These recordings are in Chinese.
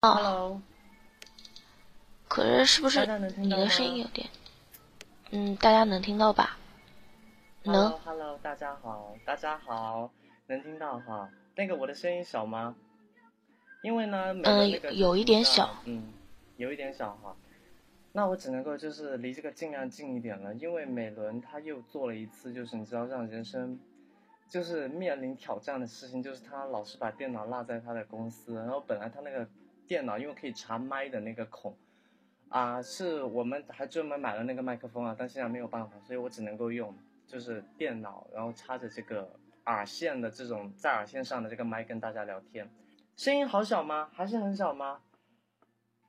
哦，Hello，可是是不是你的声音有点？嗯，大家能听到吧？能。Hello，Hello，大家好，大家好，能听到哈？那个我的声音小吗？因为呢，美嗯的那个有一点小，嗯，有一点小哈。那我只能够就是离这个尽量近一点了，因为美伦他又做了一次，就是你知道让人生就是面临挑战的事情，就是他老是把电脑落在他的公司，然后本来他那个电脑因为可以插麦的那个孔啊，是我们还专门买了那个麦克风啊，但现在没有办法，所以我只能够用就是电脑，然后插着这个耳线的这种在耳线上的这个麦跟大家聊天，声音好小吗？还是很小吗？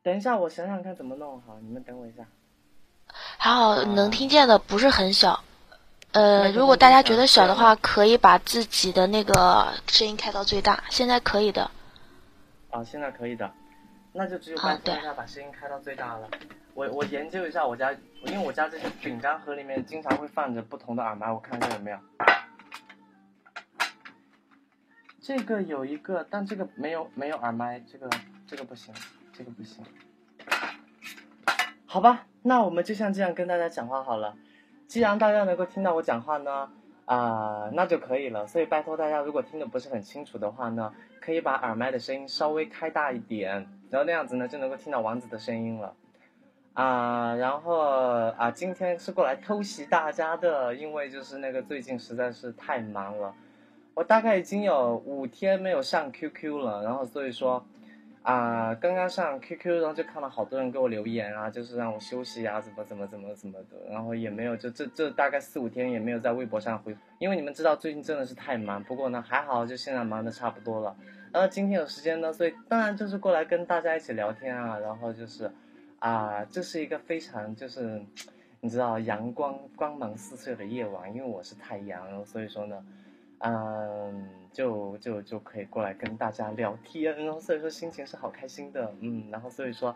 等一下，我想想看怎么弄好，你们等我一下。还好能听见的不是很小。呃，如果大家觉得小的话，可以把自己的那个声音开到最大。现在可以的。啊，现在可以的，那就只有啊拜托对大家把声音开到最大了。我我研究一下我家，因为我家这些饼干盒里面经常会放着不同的耳麦，我看一下有没有。这个有一个，但这个没有没有耳麦，这个这个不行，这个不行。好吧，那我们就像这样跟大家讲话好了。既然大家能够听到我讲话呢，啊、那就可以了。所以拜托大家，如果听的不是很清楚的话呢，可以把耳麦的声音稍微开大一点，然后那样子呢就能够听到王子的声音了。啊、然后啊、今天是过来偷袭大家的，因为就是那个最近实在是太忙了，我大概已经有五天没有上 QQ 了，然后所以说。啊、刚刚上 QQ，然后就看到好多人给我留言啊，就是让我休息啊，怎么怎么怎么怎么的，然后也没有，就这这大概四五天也没有在微博上回，因为你们知道最近真的是太忙，不过呢还好，就现在忙的差不多了。然后今天有时间呢，所以当然就是过来跟大家一起聊天啊，然后就是啊、这是一个非常就是你知道阳光光芒四射的夜晚，因为我是太阳，所以说呢。嗯，就就就可以过来跟大家聊天，然后所以说心情是好开心的，嗯，然后所以说，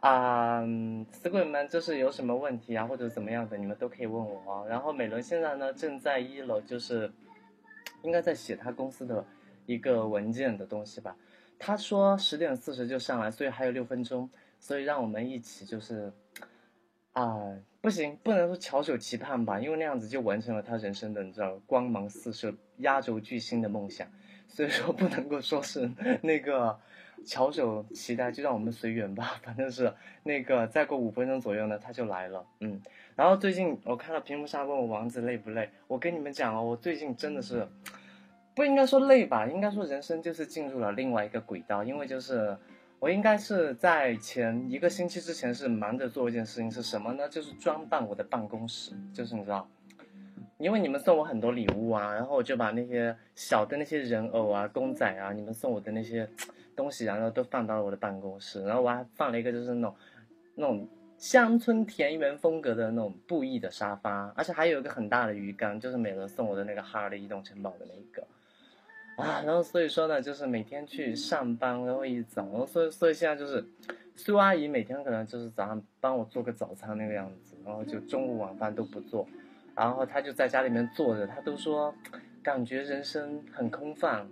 啊、嗯死鬼们就是有什么问题啊或者怎么样的，你们都可以问我哦。然后美伦现在呢正在一楼，就是应该在写他公司的一个文件的东西吧。他说十点四十就上来，所以还有六分钟，所以让我们一起就是，啊、不行，不能说翘首期盼吧，因为那样子就完成了他人生的你知道光芒四射、压轴巨星的梦想，所以说不能够说是那个翘首期待，就让我们随缘吧。反正是那个再过五分钟左右呢，他就来了，嗯。然后最近我看到屏幕上问我王子累不累，我跟你们讲哦，我最近真的是不应该说累吧，应该说人生就是进入了另外一个轨道，因为就是。我应该是在前一个星期之前是忙着做一件事情，是什么呢？就是装扮我的办公室，就是你知道，因为你们送我很多礼物啊，然后我就把那些小的那些人偶啊、公仔啊，你们送我的那些东西，然后都放到了我的办公室，然后我还放了一个就是那种那种乡村田园风格的那种布艺的沙发，而且还有一个很大的鱼缸，就是美伦送我的那个哈尔的移动城堡的那一个。啊，然后所以说呢，就是每天去上班，然后一早，然后所以所以现在就是，苏阿姨每天可能就是早上帮我做个早餐那个样子，然后就中午晚饭都不做，然后她就在家里面坐着，她都说感觉人生很空泛，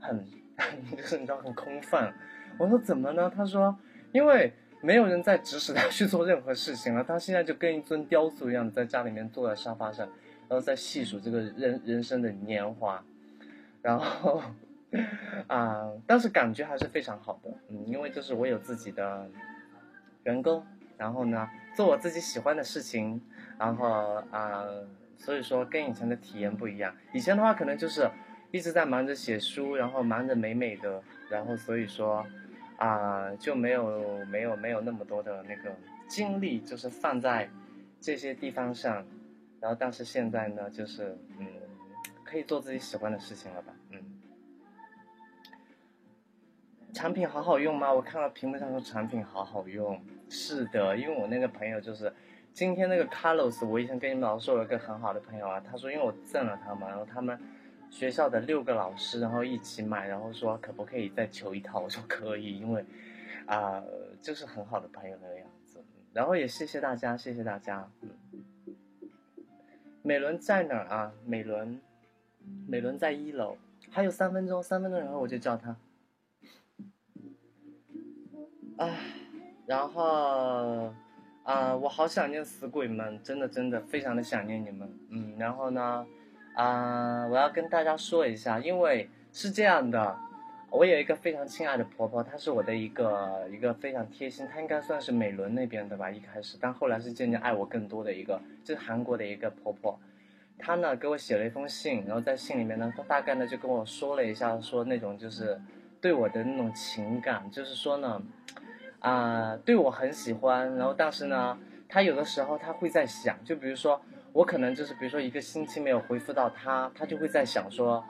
很 就是你知道很空泛。我说怎么呢？她说因为没有人在指使她去做任何事情了，她现在就跟一尊雕塑一样，在家里面坐在沙发上，然后在细数这个人人生的年华。然后，啊、但是感觉还是非常好的，嗯，因为就是我有自己的员工，然后呢，做我自己喜欢的事情，然后啊、所以说跟以前的体验不一样。以前的话可能就是一直在忙着写书，然后忙着美美的，然后所以说啊、就没有没有没有那么多的那个精力，就是放在这些地方上。然后但是现在呢，就是嗯。可以做自己喜欢的事情了吧？嗯，产品好好用吗？我看到屏幕上说产品好好用。是的，因为我那个朋友就是今天那个 Carlos，我以前跟你们老师说有一个很好的朋友啊，他说因为我赠了他嘛，然后他们学校的六个老师然后一起买，然后说可不可以再求一套？我说可以，因为啊、就是很好的朋友那个样子。然后也谢谢大家，谢谢大家。嗯，美伦在哪儿啊？美伦。美伦在一楼，还有三分钟，三分钟然后我就叫他。唉，然后啊、我好想念死鬼们，真的真的非常的想念你们。嗯，然后呢，啊、我要跟大家说一下，因为是这样的，我有一个非常亲爱的婆婆，她是我的一个一个非常贴心，她应该算是美伦那边的吧，一开始，但后来是渐渐爱我更多的一个，就是韩国的一个婆婆。他呢给我写了一封信，然后在信里面呢，他大概呢就跟我说了一下，说那种就是对我的那种情感，就是说呢，啊、对我很喜欢，然后但是呢，他有的时候他会在想，就比如说我可能就是比如说一个星期没有回复到他，他就会在想说，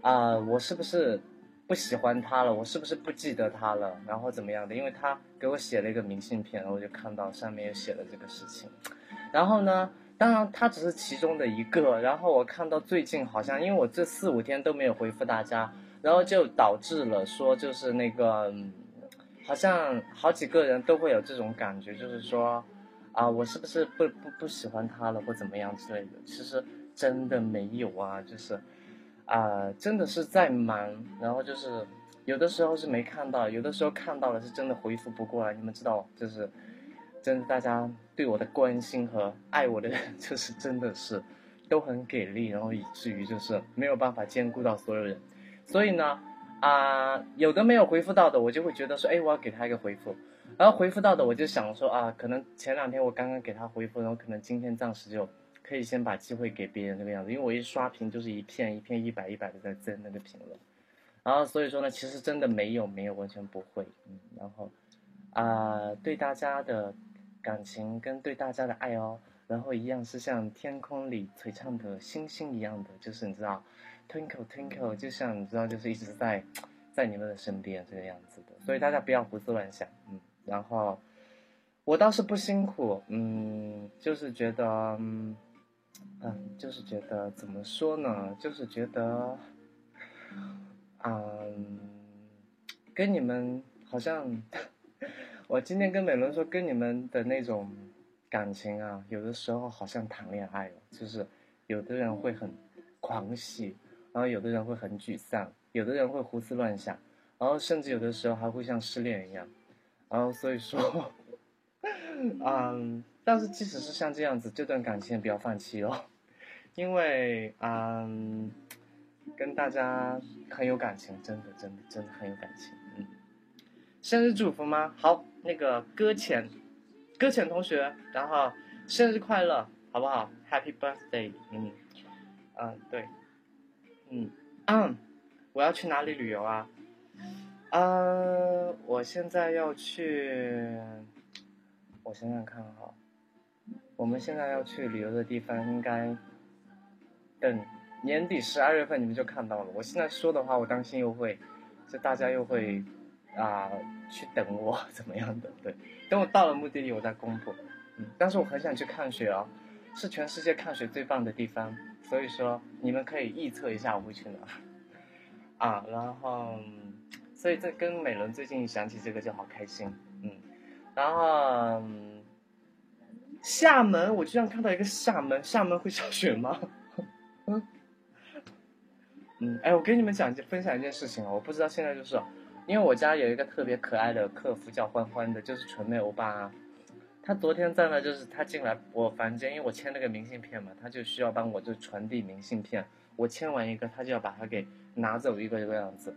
啊、我是不是不喜欢他了？我是不是不记得他了？然后怎么样的？因为他给我写了一个明信片，然后我就看到上面也写了这个事情，然后呢？当然，它只是其中的一个。然后我看到最近好像，因为我这四五天都没有回复大家，然后就导致了说就是那个，好像好几个人都会有这种感觉，就是说，啊，我是不是不不不喜欢他了或怎么样之类的？其实真的没有啊，就是，啊，真的是在忙，然后就是有的时候是没看到，有的时候看到了是真的回复不过来。你们知道，就是。真的，大家对我的关心和爱我的人，就是真的是都很给力，然后以至于就是没有办法兼顾到所有人。所以呢，啊、有的没有回复到的，我就会觉得说，哎，我要给他一个回复。然后回复到的，我就想说啊，可能前两天我刚刚给他回复，然后可能今天暂时就可以先把机会给别人这个样子，因为我一刷屏就是一片一片一百一百的在增那个评论。然后所以说呢，其实真的没有没有完全不会，嗯，然后啊、对大家的。感情跟对大家的爱哦，然后一样是像天空里璀璨的星星一样的，就是你知道，twinkle twinkle，就像你知道，就是一直在在你们的身边这个样子的，所以大家不要胡思乱想，嗯，然后我倒是不辛苦，嗯，就是觉得，嗯，就是觉得怎么说呢，就是觉得，嗯，跟你们好像。我今天跟美伦说，跟你们的那种感情啊，有的时候好像谈恋爱了，就是有的人会很狂喜，然后有的人会很沮丧，有的人会胡思乱想，然后甚至有的时候还会像失恋一样，然后所以说，嗯，但是即使是像这样子，这段感情也不要放弃哦，因为嗯，跟大家很有感情，真的真的真的很有感情，生日祝福吗？好，那个搁浅，搁浅同学，然后生日快乐，好不好？Happy birthday，嗯，啊、对，嗯，嗯，我要去哪里旅游啊？呃，我现在要去，我想想看哈，我们现在要去旅游的地方应该等年底十二月份你们就看到了。我现在说的话，我担心又会，就大家又会。啊、去等我 怎么样的？对，等我到了目的地，我再公布。嗯，但是我很想去看雪哦，是全世界看雪最棒的地方，所以说你们可以预测一下我会去哪。啊，然后，所以这跟美伦最近想起这个就好开心，嗯，然后、厦门，我居然看到一个厦门，厦门会下雪吗？嗯，嗯，哎，我跟你们讲分享一件事情啊，我不知道现在就是。因为我家有一个特别可爱的客服叫欢欢的，就是纯妹欧巴、啊。他昨天在那，就是他进来我房间，因为我签那个明信片嘛，他就需要帮我就传递明信片。我签完一个，他就要把它给拿走一个这个样子。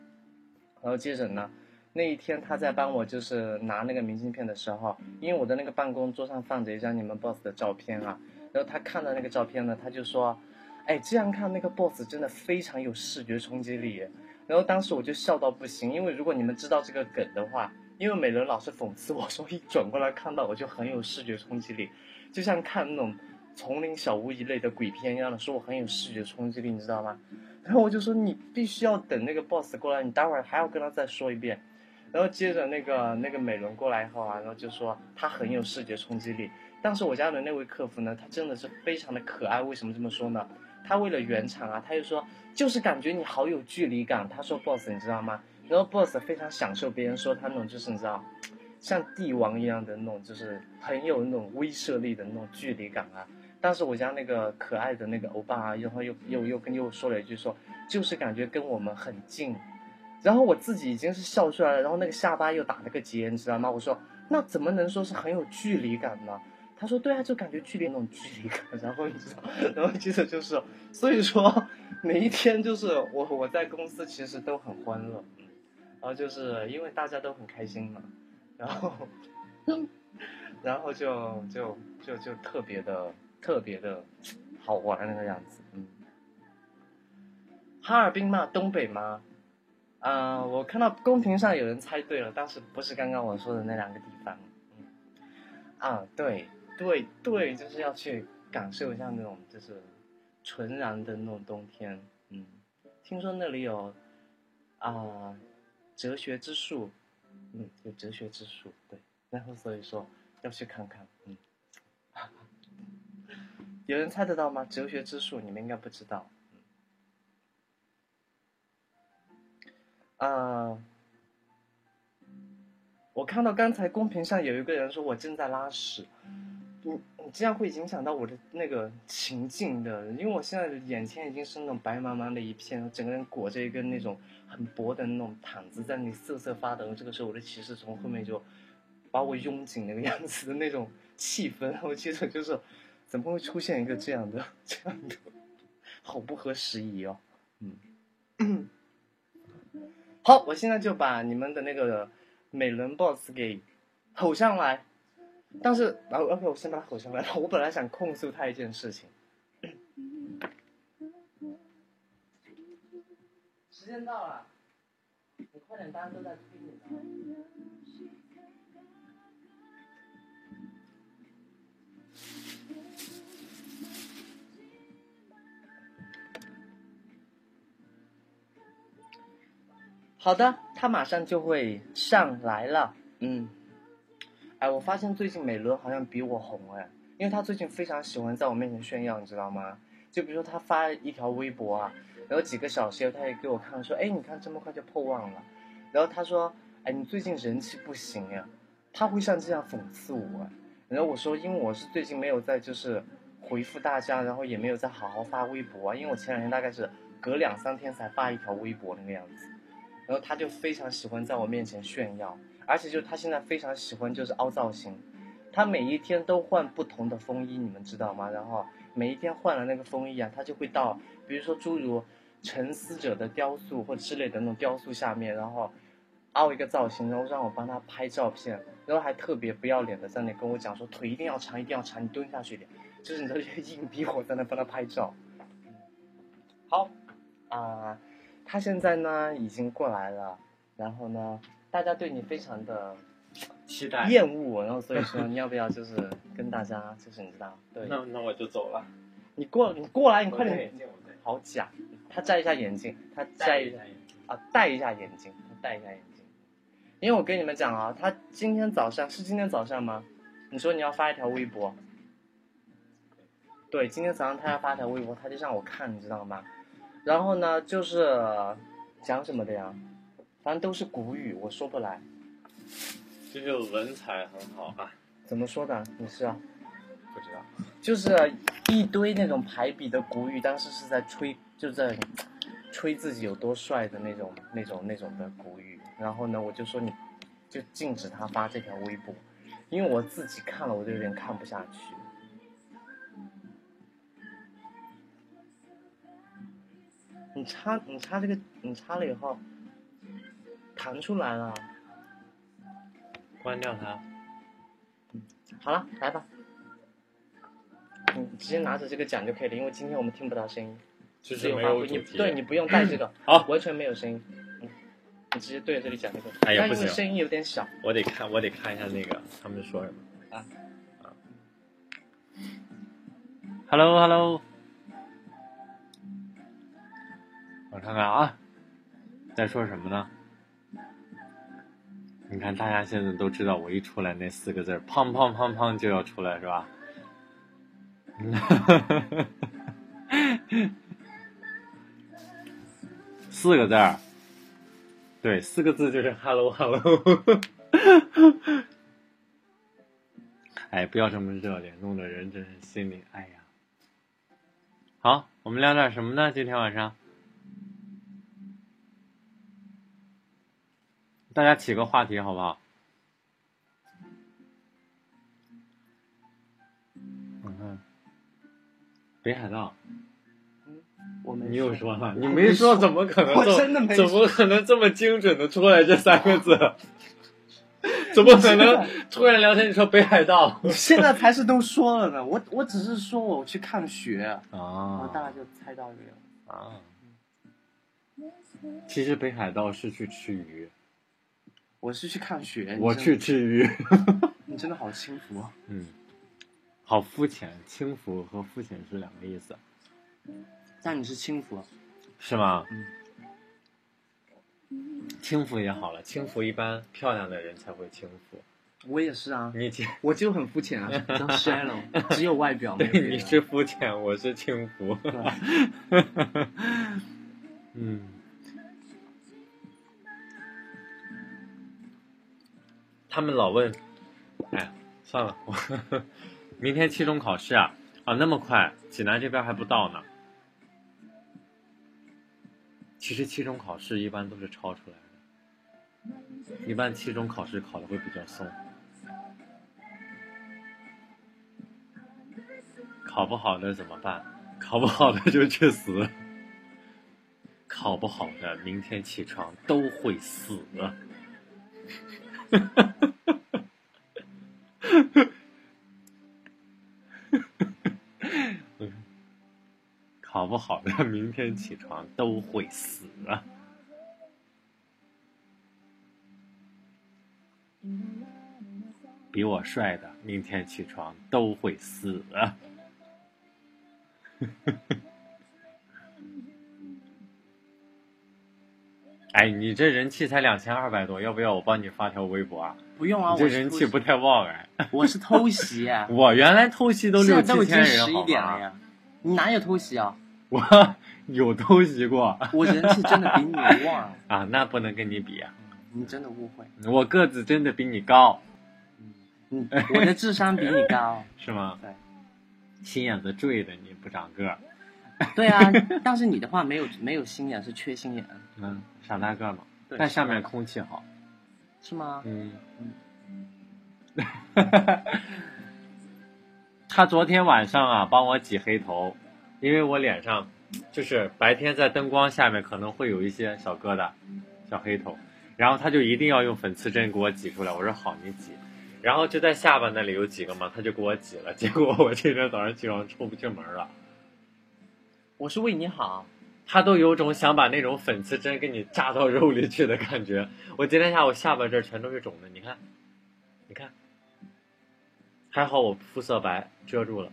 然后接着呢，那一天他在帮我就是拿那个明信片的时候，因为我的那个办公桌上放着一张你们 boss 的照片啊，然后他看到那个照片呢，他就说：“哎，这样看那个 boss 真的非常有视觉冲击力。”然后当时我就笑到不行，因为如果你们知道这个梗的话，因为美伦老是讽刺我说一转过来看到我就很有视觉冲击力，就像看那种丛林小屋一类的鬼片一样的，说我很有视觉冲击力，你知道吗？然后我就说你必须要等那个 boss 过来，你待会儿还要跟他再说一遍。然后接着那个那个美伦过来以后啊，然后就说他很有视觉冲击力。但是我家的那位客服呢，他真的是非常的可爱。为什么这么说呢？他为了圆场啊，他就说就是感觉你好有距离感。他说 boss 你知道吗？然后 boss 非常享受别人说他那种就是你知道，像帝王一样的那种，就是很有那种威慑力的那种距离感啊。但是我家那个可爱的那个欧巴啊，然后又又又跟又说了一句说，就是感觉跟我们很近，然后我自己已经是笑出来了，然后那个下巴又打了个结，你知道吗？我说那怎么能说是很有距离感呢？他说对啊，就感觉距离那种距离感。然后你知道，然后接着就是，所以说每一天就是我我在公司其实都很欢乐，然后就是因为大家都很开心嘛，然后 然后就就就就特别的特别的好玩那个样子，嗯。哈尔滨嘛？东北嘛？啊，我看到公屏上有人猜对了，但是不是刚刚我说的那两个地方。啊，对对对，就是要去感受一下那种就是纯然的那种冬天。嗯，听说那里有啊哲学之树，嗯，有哲学之树，对，然后所以说要去看看。嗯，有人猜得到吗？哲学之树，你们应该不知道。啊！我看到刚才公屏上有一个人说我正在拉屎，你你这样会影响到我的那个情境的，因为我现在眼前已经是那种白茫茫的一片，整个人裹着一根那种很薄的那种毯子，在那里瑟瑟发抖。这个时候我的骑士从后面就把我拥紧那个样子的那种气氛，我接着就是怎么会出现一个这样的这样的，好不合时宜哦，嗯。好，我现在就把你们的那个美人 boss 给吼上来，但是，然后 OK，我先把他吼上来了。我本来想控诉他一件事情。时间到了，你快点，大家都在催你。好的，他马上就会上来了。嗯，哎，我发现最近美伦好像比我红哎，因为他最近非常喜欢在我面前炫耀，你知道吗？就比如说他发一条微博啊，然后几个小时后他也给我看说，哎，你看这么快就破万了。然后他说，哎，你最近人气不行呀。他会像这样讽刺我，然后我说，因为我是最近没有在就是回复大家，然后也没有在好好发微博啊，因为我前两天大概是隔两三天才发一条微博那个样子。然后他就非常喜欢在我面前炫耀，而且就是他现在非常喜欢就是凹造型，他每一天都换不同的风衣，你们知道吗？然后每一天换了那个风衣啊，他就会到，比如说诸如沉思者的雕塑或之类的那种雕塑下面，然后凹一个造型，然后让我帮他拍照片，然后还特别不要脸的在那跟我讲说腿一定要长，一定要长，你蹲下去一点，就是你知道硬逼我在那帮他拍照。好，啊。他现在呢已经过来了，然后呢，大家对你非常的期待、厌恶，然后所以说你要不要就是跟大家 就是你知道？对，那那我就走了。你过你过来，你快点。好假。他摘一下眼镜，他摘一下眼镜啊，戴一下眼镜，他戴一下眼镜。因为我跟你们讲啊，他今天早上是今天早上吗？你说你要发一条微博。对，今天早上他要发条微博，他就让我看，你知道吗？然后呢，就是讲什么的呀？反正都是古语，我说不来。就是文采很好啊。怎么说的？你是啊？不知道。就是一堆那种排比的古语，当时是在吹，就在吹自己有多帅的那种、那种、那种的古语。然后呢，我就说你，就禁止他发这条微博，因为我自己看了，我就有点看不下去。你插你插这个，你插了以后弹出来了，关掉它。嗯，好了，来吧。你直接拿着这个讲就可以了，因为今天我们听不到声音。就是没有你对你不用带这个，好，完全没有声音。嗯，你直接对着这里讲就可以。哎呀，不行，声音有点小。我得看，我得看一下那个他们说什么。啊啊。Hello，Hello。我看看啊，在说什么呢？你看，大家现在都知道，我一出来那四个字“胖胖胖胖”就要出来，是吧？四个字儿，对，四个字就是 “hello hello”。哎，不要这么热烈，弄得人真是心里哎呀。好，我们聊点什么呢？今天晚上？大家起个话题好不好？嗯哼，北海道，我没你又说了，你没说，怎么可能我？真的没怎么可能这么精准的出来这三个字？怎么可能突然聊天你说北海道？你现在才是都说了呢，我我只是说我去看雪，然后大啊家就猜到这个。啊！其实北海道是去吃鱼，我是去看雪，我去治愈。你真的好轻浮啊！嗯，好肤浅，轻浮和肤浅是两个意思，但你是轻浮，是吗？嗯。轻浮也好了，轻浮一般漂亮的人才会轻浮。我也是啊，你，我就很肤浅啊，比较 shallow，只有外表没有你是肤浅，我是轻浮。嗯。他们老问，哎，算了，我 明天期中考试啊啊，那么快，济南这边还不到呢。其实期中考试一般都是抄出来的，一般期中考试考的会比较松。考不好的怎么办？考不好的就去死。考不好的明天起床都会死。哈哈哈哈哈哈考不好的明天起床都会死啊！比我帅的明天起床都会死啊！哎，你这人气才两千二百多，要不要我帮你发条微博啊？不用啊，我这人气不太旺哎。我是偷袭啊，我原来偷袭都六七千经十一人好吗？点了呀，你哪有偷袭啊？我 有偷袭过我人气真的比你旺，啊，那不能跟你比啊！你真的误会，我个子真的比你高，嗯，我的智商比你高，是吗？对，心眼子坠的，你不长个儿，对啊，但是你的话没有没有心眼，是缺心眼，嗯，傻大个儿嘛。对但下面空气好，是吗？嗯。他昨天晚上啊，帮我挤黑头，因为我脸上就是白天在灯光下面可能会有一些小疙瘩、小黑头，然后他就一定要用粉刺针给我挤出来。我说好，你挤。然后就在下巴那里有几个嘛，他就给我挤了。结果我这天早上起床出不去门了，我是为你好，他都有种想把那种粉刺针给你扎到肉里去的感觉。我今天下午下巴这儿全都是肿的，你看，你看，还好我肤色白遮住了。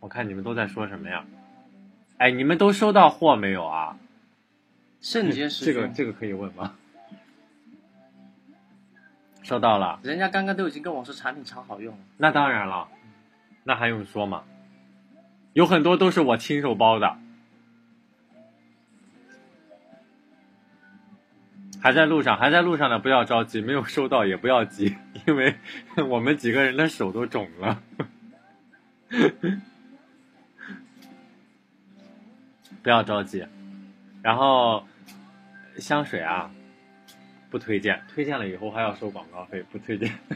我看你们都在说什么呀？哎，你们都收到货没有啊？肾结石这个，这个可以问吗？收到了，人家刚刚都已经跟我说产品超好用了，那当然了，那还用说吗？有很多都是我亲手包的，还在路上，还在路上呢不要着急，没有收到也不要急，因为我们几个人的手都肿了。不要着急，然后香水啊，不推荐，推荐了以后还要收广告费，不推荐。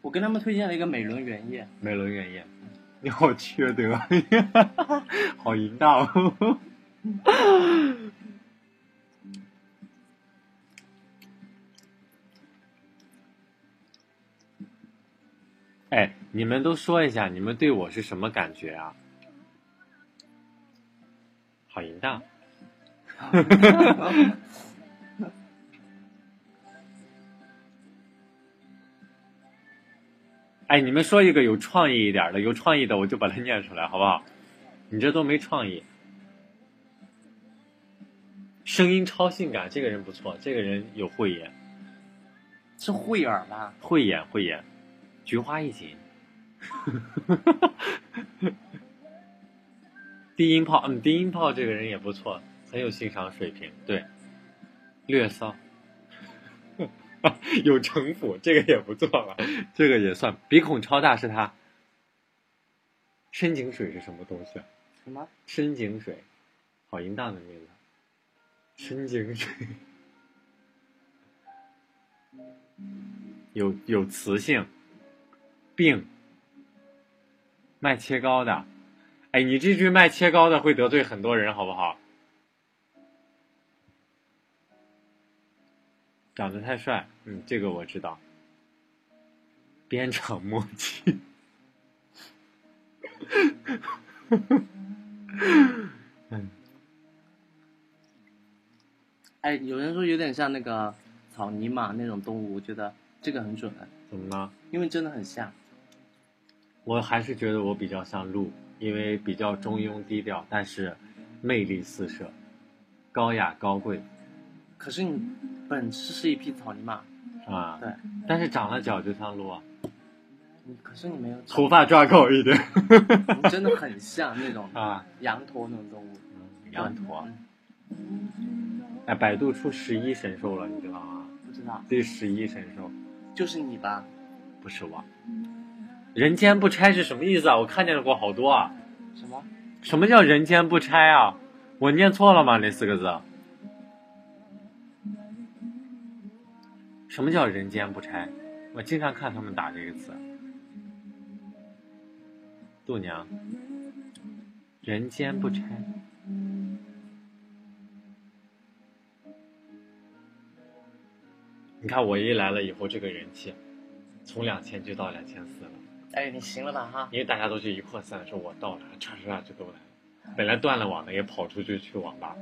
我跟他们推荐了一个美轮原液，美轮原液，你好缺德，好淫荡、哎，你们都说一下，你们对我是什么感觉啊？好淫荡。哎，你们说一个有创意一点的，有创意的我就把它念出来，好不好？你这都没创意。声音超性感，这个人不错，这个人有慧眼，是慧眼吧？慧眼，慧眼，菊花一紧。低音炮，嗯，低音炮这个人也不错，很有欣赏水平，对，略骚。有城府，这个也不错了，这个也算。鼻孔超大是他，深井水是什么东西啊？什么？深井水，好淫荡的名字。深井水，有有磁性，病，卖切糕的。哎，你这句卖切糕的会得罪很多人，好不好？长得太帅，嗯，这个我知道。鞭长莫及。嗯，哎，有人说有点像那个草泥马那种动物，我觉得这个很准，怎么了？因为真的很像。我还是觉得我比较像鹿，因为比较中庸低调，但是魅力四射，高雅高贵可是你本质是一匹草泥马，啊。对，但是长了脚就像鹿啊，你可是你没有脚头发抓高一点你真的很像那种 啊。羊驼那种动物。羊驼，嗯哎，百度出十一神兽了，你知道吗？不知道，第十一神兽就是你吧？不是我。人间不拆是什么意思啊？我看见过好多啊。什么？什么叫人间不拆啊？我念错了吗？那四个字？什么叫人间不拆？我经常看他们打这个词。度娘，人间不拆。你看我一来了以后，这个人气从两千就到两千四了。哎，你行了吧哈？因为大家都是一扩散，说我到了，唰唰唰就都来了。本来断了网的也跑出去去网吧。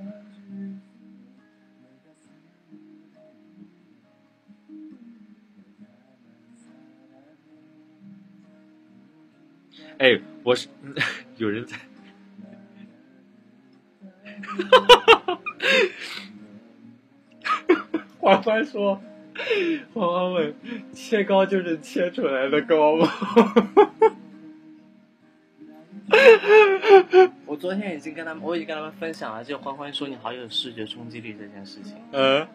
哎，我是 有人在，欢欢说，欢欢问，切糕就是切出来的糕吗？我昨天已经跟他们，我已经跟他们分享了，就欢欢说你好有视觉冲击力这件事情。嗯，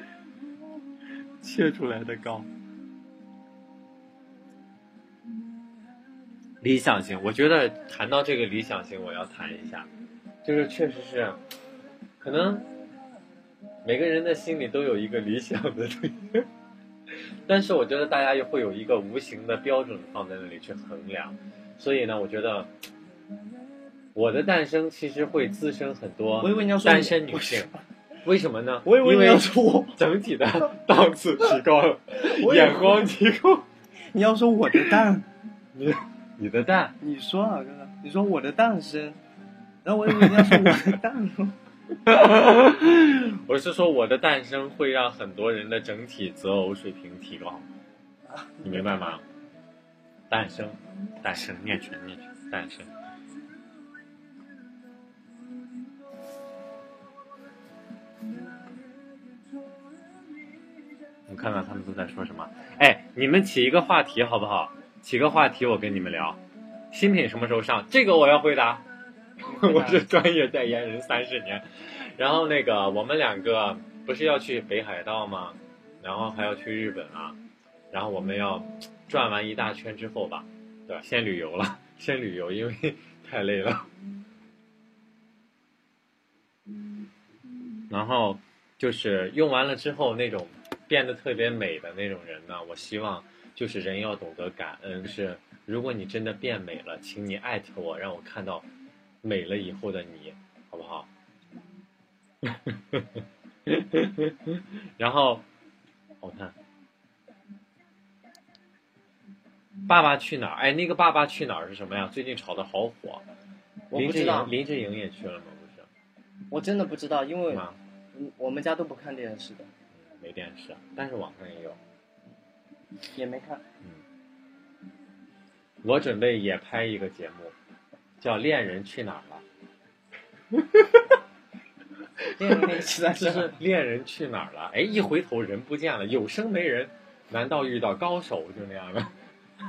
切出来的糕。理想型，我觉得谈到这个理想型，我要谈一下，就是确实是，可能每个人的心里都有一个理想的东西，但是我觉得大家又会有一个无形的标准放在那里去衡量，所以呢，我觉得我的诞生其实会滋生很多单身女性，为什么呢？我以为你要说我，整体的档次提高了，眼光提高。你要说我的蛋，你 你的蛋，你说啊，哥哥，你说我的诞生，然后我以为你要说我的蛋，我是说我的诞生会让很多人的整体择偶水平提高，你明白吗？诞生，诞生，念全念全，诞生。我看看他们都在说什么。哎，你们起一个话题好不好？起个话题，我跟你们聊。新品什么时候上？这个我要回答。我是专业代言人三十年。然后那个我们两个不是要去北海道吗？然后还要去日本啊。然后我们要转完一大圈之后吧，对吧？先旅游了，先旅游，因为 太累了。然后就是用完了之后那种变得特别美的那种人呢，我希望就是人要懂得感恩。就是如果你真的变美了，请你艾特我，让我看到美了以后的你，好不好？然后我看《爸爸去哪儿》哎，那个《爸爸去哪儿》是什么呀？最近炒的好火。我不知道，林志颖也去了吗？不是，我真的不知道，因为？嗯我们家都不看电视的，嗯没电视，但是网上也有。也没看。嗯我准备也拍一个节目，叫《恋人去哪儿了》。电影那实在就是是恋人去哪儿了？哎，一回头人不见了，有生没人，难道遇到高手就那样的？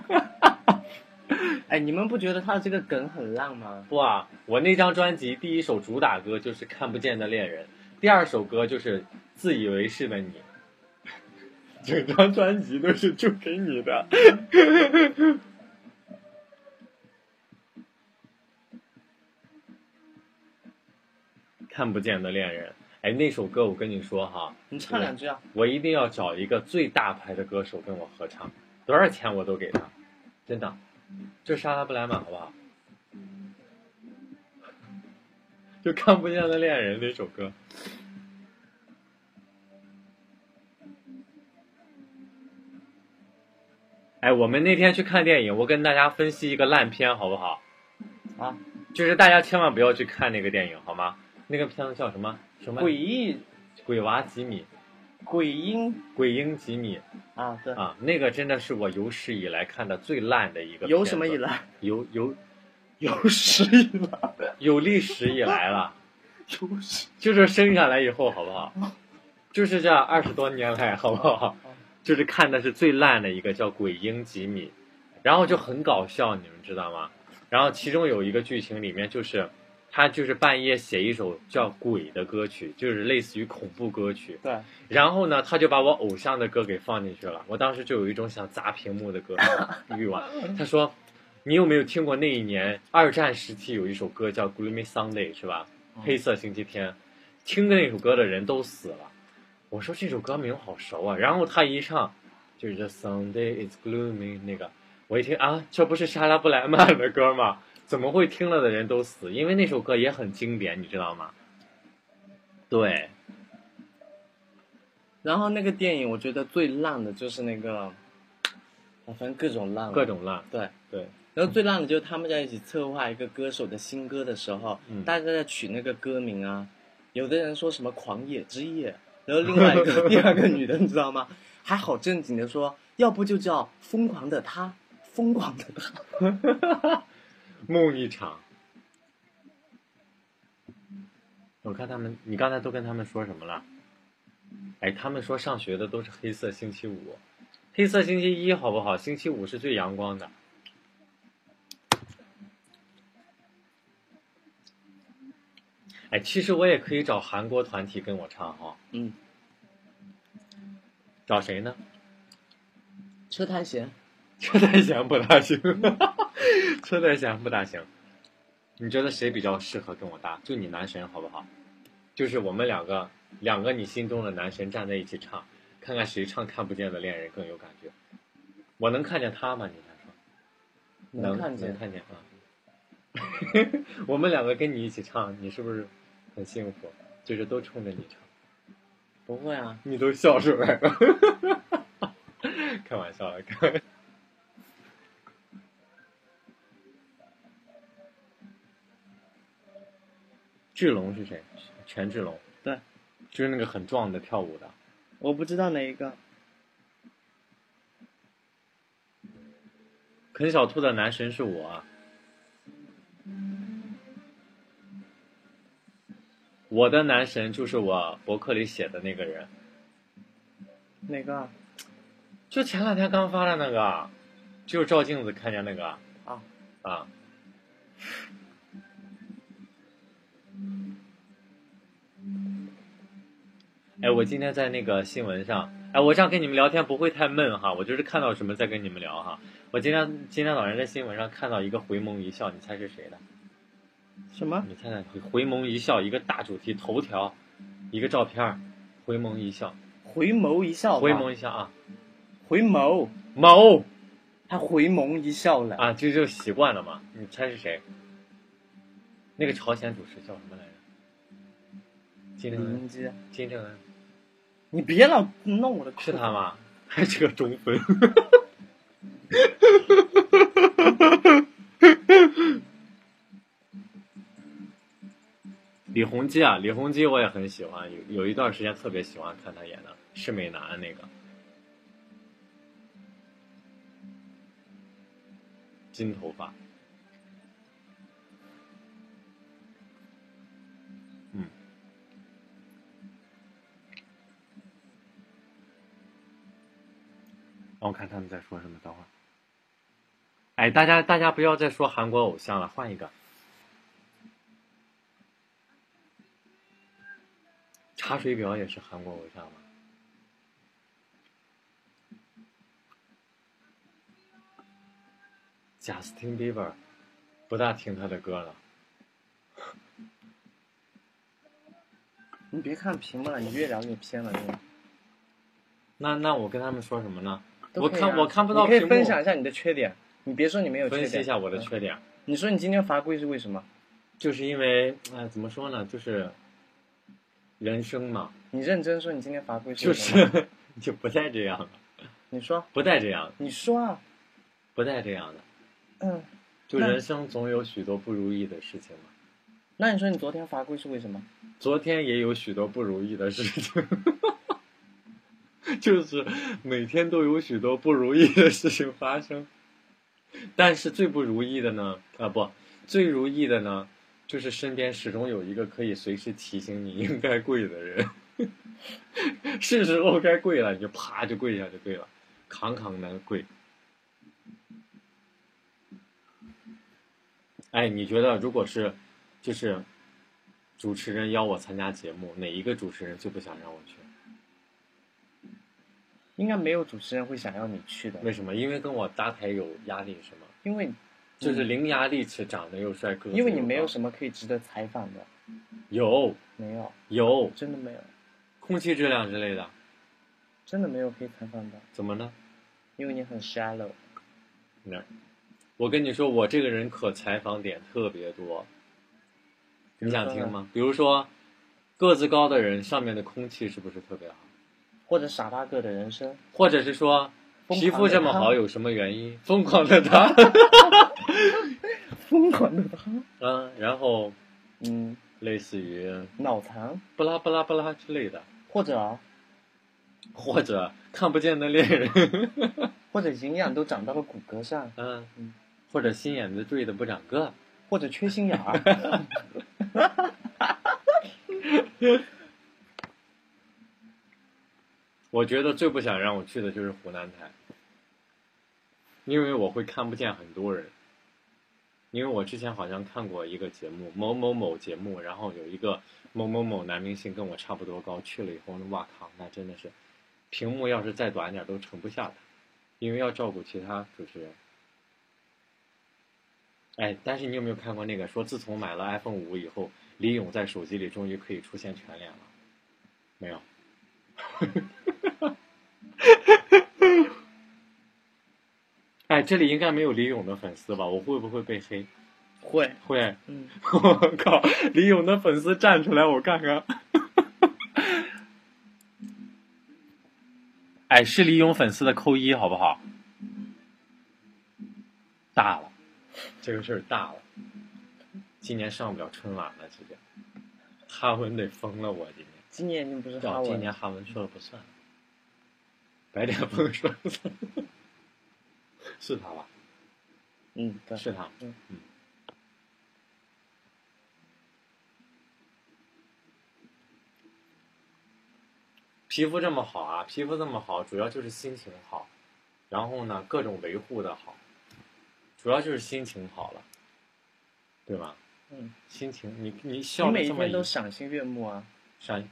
哎，你们不觉得他的这个梗很烂吗？不啊，我那张专辑第一首主打歌就是《看不见的恋人》，第二首歌就是《自以为是的你》，整张专辑都是就给你的。看不见的恋人，哎，那首歌我跟你说哈，你唱两句啊。我一定要找一个最大牌的歌手跟我合唱，多少钱我都给他，真的。就莎拉布莱曼好不好？就看不见的恋人那首歌。哎，我们那天去看电影，我跟大家分析一个烂片，好不好？啊，就是大家千万不要去看那个电影，好吗？那个片子叫什么？什么？诡异鬼娃吉米，鬼婴鬼婴吉米啊，对啊，那个真的是我有史以来看的最烂的一个。有什么以来？有有 有史以来，有历史以来了。有史就是生下来以后，好不好？就是这二十多年来，好不好？就是看的是最烂的一个叫《鬼婴吉米》，然后就很搞笑，你们知道吗？然后其中有一个剧情里面就是。他就是半夜写一首叫《鬼》的歌曲，就是类似于恐怖歌曲。对。然后呢，他就把我偶像的歌给放进去了。我当时就有一种想砸屏幕的歌欲望。他说：“你有没有听过那一年二战时期有一首歌叫《Gloomy Sunday》是吧？黑色星期天。听的那首歌的人都死了。”我说这首歌名好熟啊。然后他一唱，就是 The Sunday is gloomy 那个，我一听啊，这不是莎拉布莱曼的歌吗？怎么会听了的人都死？因为那首歌也很经典，你知道吗？对。然后那个电影，我觉得最烂的就是那个，反正各种烂。各种烂。对对。然后最烂的就是他们在一起策划一个歌手的新歌的时候，大家在取那个歌名啊，有的人说什么“狂野之夜”，然后另外一个 第二个女的，你知道吗？还好正经的说，要不就叫“疯狂的她”，疯狂的她。梦一场，我看他们，你刚才都跟他们说什么了？哎，他们说上学的都是黑色星期五，黑色星期一好不好？星期五是最阳光的。哎，其实我也可以找韩国团体跟我唱哈。嗯。找谁呢？车太贤。车太贤不大行。车太贤不大行，你觉得谁比较适合跟我搭？就你男神好不好？就是我们两个，两个你心中的男神站在一起唱，看看谁唱《看不见的恋人》更有感觉。我能看见他吗？你来说。能看见，看见啊。我们两个跟你一起唱，你是不是很幸福？就是都冲着你唱。不会啊，你都笑出来了。开玩笑了，开。志龙是谁？权志龙。对，就是那个很壮的跳舞的。我不知道哪一个。啃小兔的男神是我。我的男神就是我博客里写的那个人。哪个？就前两天刚发的那个，就照镜子看见那个。啊啊。哎，我今天在那个新闻上，哎，我这样跟你们聊天不会太闷哈，我就是看到什么再跟你们聊哈。我今天今天早上在新闻上看到一个回眸一笑，你猜是谁的？什么？你猜猜，回眸一笑，一个大主题头条，一个照片，回眸一笑，回眸一笑，回眸一笑啊，回眸眸，他回眸一笑了啊，这就习惯了嘛。你猜是谁？那个朝鲜主持叫什么来着？金正恩，金正恩。你别老弄我的，是他吗？还是个中分？李弘基啊，李弘基我也很喜欢，有有一段时间特别喜欢看他演的《是美男》那个，金头发。我看他们在说什么，等会儿。哎，大家大家不要再说韩国偶像了，换一个。查水表也是韩国偶像吗贾斯汀比伯，不大听他的歌了。你别看屏幕了，你越聊越偏了。真的那那我跟他们说什么呢？我看我看不到你可以分享一下你的缺点，你别说你没有缺点。分析一下我的嗯缺点，你说你今天罚跪是为什么？就是因为哎，怎么说呢？就是人生嘛，你认真说你今天罚跪是就为什么？是 就不带这样的，你说，不带这样的，你说啊。不带这样的。嗯，就人生总有许多不如意的事情嘛。那你说你昨天罚跪是为什么？昨天也有许多不如意的事情，就是每天都有许多不如意的事情发生。但是最不如意的呢，啊不，最如意的呢，就是身边始终有一个可以随时提醒你应该跪的人。是时候该跪了，你就啪就跪下就对了，扛扛的跪。哎，你觉得如果是，就是主持人邀我参加节目，哪一个主持人最不想让我去？应该没有主持人会想要你去的，为什么？因为跟我搭台有压力是吗？因为就是伶牙俐齿，长得又帅，哥因为你没有什么可以值得采访的，有没有，有真的没有，空气质量之类的，真的没有可以采访的，怎么呢？因为你很 shallow。那我跟你说，我这个人可采访点特别多，你想听吗？比如说，个子高的人上面的空气是不是特别好？或者傻大个的人生，或者是说皮肤这么好有什么原因？疯狂的他，疯狂的他，嗯，然后嗯，类似于脑残，不拉不拉不拉之类的，或者啊。或者看不见的恋人，或者营养都长到了骨骼上，嗯嗯，或者心眼子坠的不长个，或者缺心眼儿 我觉得最不想让我去的就是湖南台，因为我会看不见很多人。因为我之前好像看过一个节目，某某某节目，然后有一个某某某男明星跟我差不多高，去了以后，哇靠，那真的是，屏幕要是再短点都盛不下他，因为要照顾其他主持人。哎，但是你有没有看过那个说，自从买了 iPhone 五以后，李咏在手机里终于可以出现全脸了？没有。哎，这里应该没有李勇的粉丝吧？我会不会被黑？会，会。嗯，我靠！李勇的粉丝站出来，我看看。哎，是李勇粉丝的扣一，好不好？大了，这个事儿大了。今年上不了春晚了，直接。哈文得疯了，我今年。今年你不是哈哦，文，今年哈文说了不算。白点峰说了算。是他吧？嗯，对，是他。嗯嗯。皮肤这么好啊，皮肤这么好，主要就是心情好，然后呢，各种维护的好，主要就是心情好了，对吧？嗯，心情，你你你笑每一天都的这么一赏心悦目啊，赏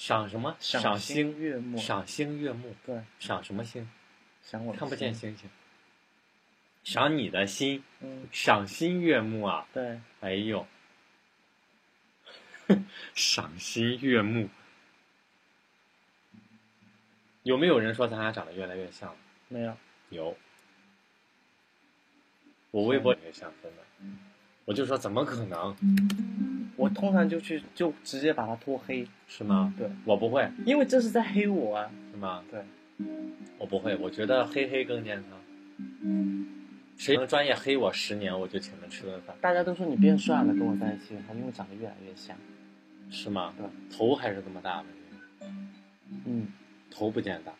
赏什么？赏心心悦目，赏心悦目，对，赏什么星？赏我看不见，星星。赏你的心，嗯，赏心悦目啊！对，哎呦，赏心悦目。有没有人说咱俩长得越来越像？没有，有。我微博也像，真的。我就说怎么可能？我通常就去就直接把他拖黑，是吗？对，我不会，因为这是在黑我啊，是吗？对，我不会，我觉得黑黑更健康。谁能专业黑我十年，我就请他吃顿饭，大家都说你变帅了，跟我在一起以后，因为长得越来越像，是吗？对，头还是这么大问题，嗯，头不见大，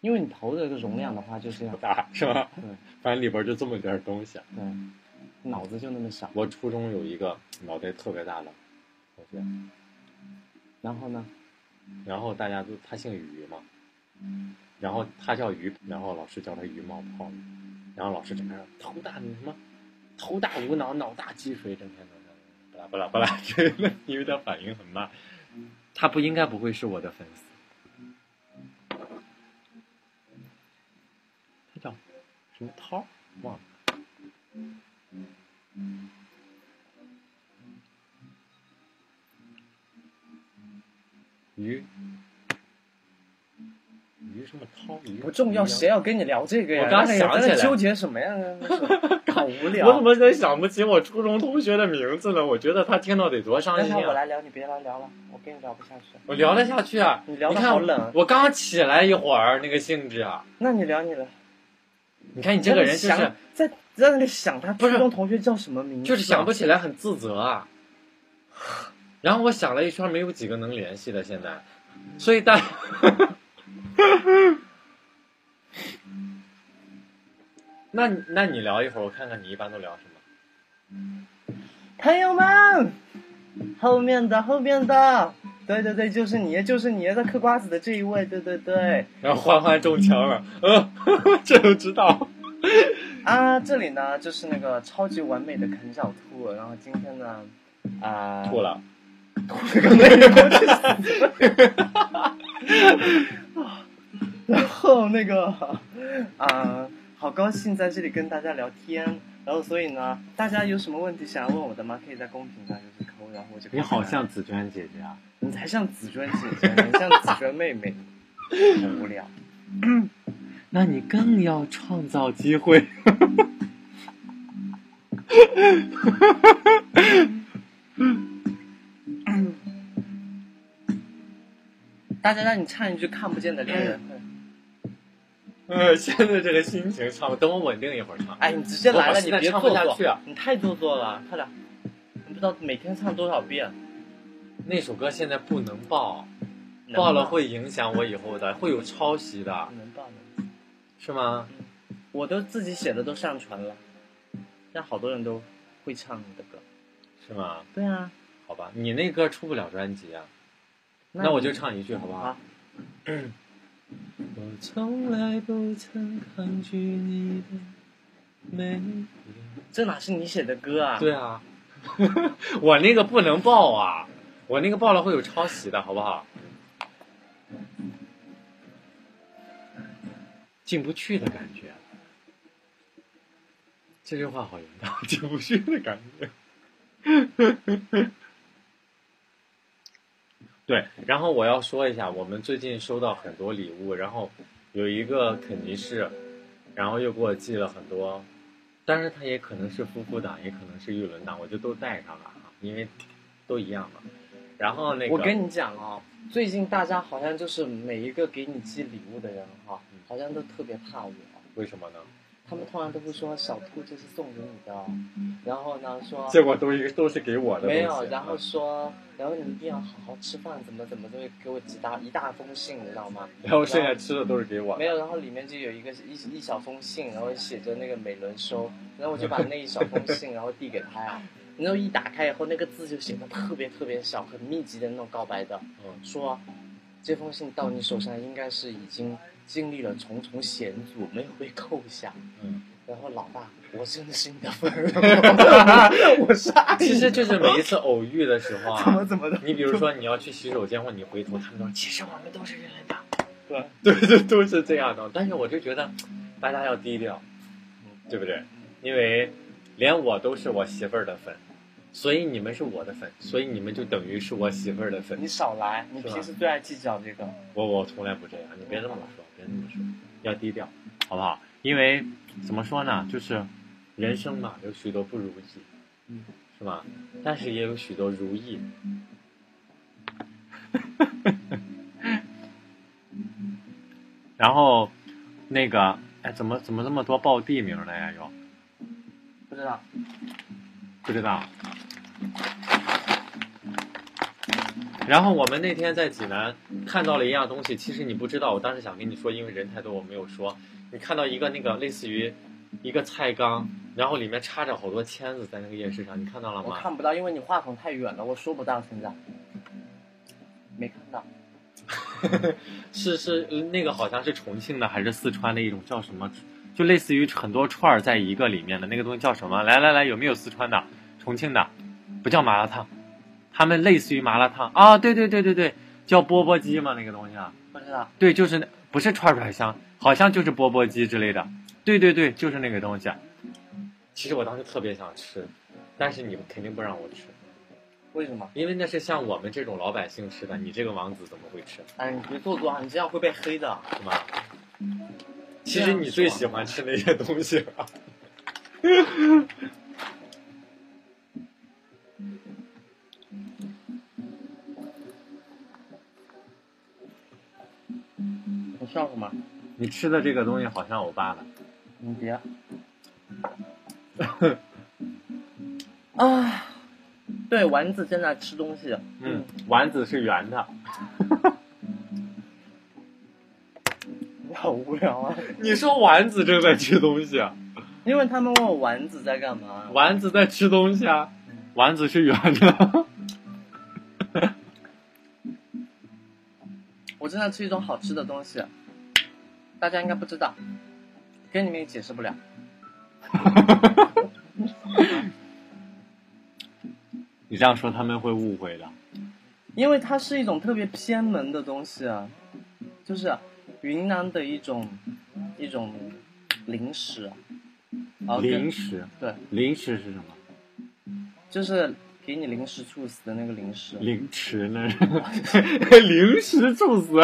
因为你头的这个容量的话就是要不，大是吧？对反正里边就这么点东西。对，脑子就那么小，我初中有一个脑袋特别大的同学，然后呢，然后大家都他姓于嘛，然后他叫于，然后老师叫他于冒泡，然后老师整天说头大你什么，头大无脑，脑大积水，整天都巴拉巴拉巴拉 因为他反应很慢，他不应该不会是我的粉丝，他叫什么？涛？忘了。鱼鱼什么涛鱼不重要，谁要跟你聊这个呀？我刚想起来纠结什么呀？好 无聊。我怎么真想不起我初中同学的名字了？我觉得他听到得多伤让心啊！他我来聊，你别来聊了，我跟你聊不下去。我聊得下去啊！你看好冷我刚起来一会儿，那个兴致啊！那你聊你的。你看你这个人就是想在在那里想他初中同学叫什么名字，就是想不起来，很自责啊。然后我想了一圈，没有几个能联系的，现在，所以大，那你那你聊一会儿，我看看你一般都聊什么。朋友们，后面的后面的，对对对，就是你，就是你在嗑瓜子的这一位，对对对。然后欢欢中枪了，嗯，这都知道。啊，这里呢就是那个超级完美的啃小兔，然后今天呢，啊、吐了，吐了个妹妹过去死。然后那个啊、好高兴在这里跟大家聊天。然后所以呢，大家有什么问题想要问我的吗？可以在公屏上就是扣，然后我就你好像紫娟姐姐啊。你才像紫娟姐姐，你像紫娟妹妹，很无聊。那你更要创造机会。大家让你唱一句《看不见的恋人》。呃，现在这个心情唱，等我稳定一会儿唱。哎，你直接来了，你别唱做作不下去啊你太做作了，快点！你不知道每天唱多少遍，那首歌现在不能报，能报了会影响我以后的，会有抄袭的，能报能。是吗？我都自己写的都上传了，让好多人都会唱你的歌。是吗？对啊，好吧，你那歌出不了专辑啊，那我就唱一句好不好？好。我从来不曾抗拒你的美丽。这哪是你写的歌啊？对啊，我那个不能报啊，我那个报了会有抄袭的，好不好？进不去的感觉，这句话好严重，进不去的感觉。对，然后我要说一下，我们最近收到很多礼物，然后有一个肯尼士，然后又给我寄了很多，当然他也可能是夫妇档，也可能是玉轮档，我就都带上了啊，因为都一样嘛。然后那个，我跟你讲哦，最近大家好像就是每一个给你寄礼物的人哈，好像都特别怕我。为什么呢？他们通常都会说小兔这是送给你的，然后呢说结果都一个都是给我的没有，然后说，然后你一定要好好吃饭，怎么怎么都会给我几大一大封信，你知道吗？然后剩下吃的都是给我。没有，然后里面就有一个一一小封信，然后写着那个美伦收，然后我就把那一小封信然后递给他呀，然后一打开以后，那个字就写的特别特别小，很密集的那种告白的，嗯，说这封信到你手上应该是已经经历了重重险阻，没有被扣下。嗯，然后老大，我真的是你的粉儿，我是爱你其实就是每一次偶遇的时候怎么啊，怎么的，你比如说你要去洗手间或你回头，他们都其实我们都是人的，对，对对，都是这样的。但是我就觉得大家要低调，对不对？因为连我都是我媳妇儿的粉，所以你们是我的粉，所以你们就等于是我媳妇儿的粉你。少来，你平时最爱计较这个。我我从来不这样，你别这么说，别这么说，要低调，好不好？因为怎么说呢，就是人生嘛，有许多不如意，嗯，是吧？但是也有许多如意。然后，那个，哎，怎么怎么那么多报地名了呀？又不知道，不知道。然后我们那天在济南看到了一样东西，其实你不知道，我当时想跟你说，因为人太多，我没有说。你看到一个那个类似于一个菜缸，然后里面插着好多签子，在那个夜市上，你看到了吗？我看不到，因为你话筒太远了，我说不到现在。没看到，是是那个好像是重庆的还是四川的一种叫什么，就类似于很多串儿在一个里面的那个东西叫什么？来来来，有没有四川的、重庆的？不叫麻辣烫，他们类似于麻辣烫啊，对对对对对，叫钵钵鸡嘛那个东西啊。不知道。对，就是那不是串串香，好像就是钵钵鸡之类的。对对对，就是那个东西。其实我当时特别想吃，但是你肯定不让我吃。为什么？因为那是像我们这种老百姓吃的，你这个王子怎么会吃？哎，你别做作啊，你这样会被黑的。是吗？其实你最喜欢吃那些东西了。笑什么？你吃的这个东西好像我爸的，你别。啊，对，丸子正在吃东西。嗯，丸子是圆的。你 好无聊啊！你说丸子正在吃东西啊？因为他们问我丸子在干嘛。丸子在吃东西啊？丸子是圆的。我正在吃一种好吃的东西，大家应该不知道，跟你们也解释不了。你这样说他们会误会的。因为它是一种特别偏门的东西啊，就是云南的一种一种零食。啊，零食。对。零食是什么？就是给你临时猝死的那个零食。零食呢？零食猝死？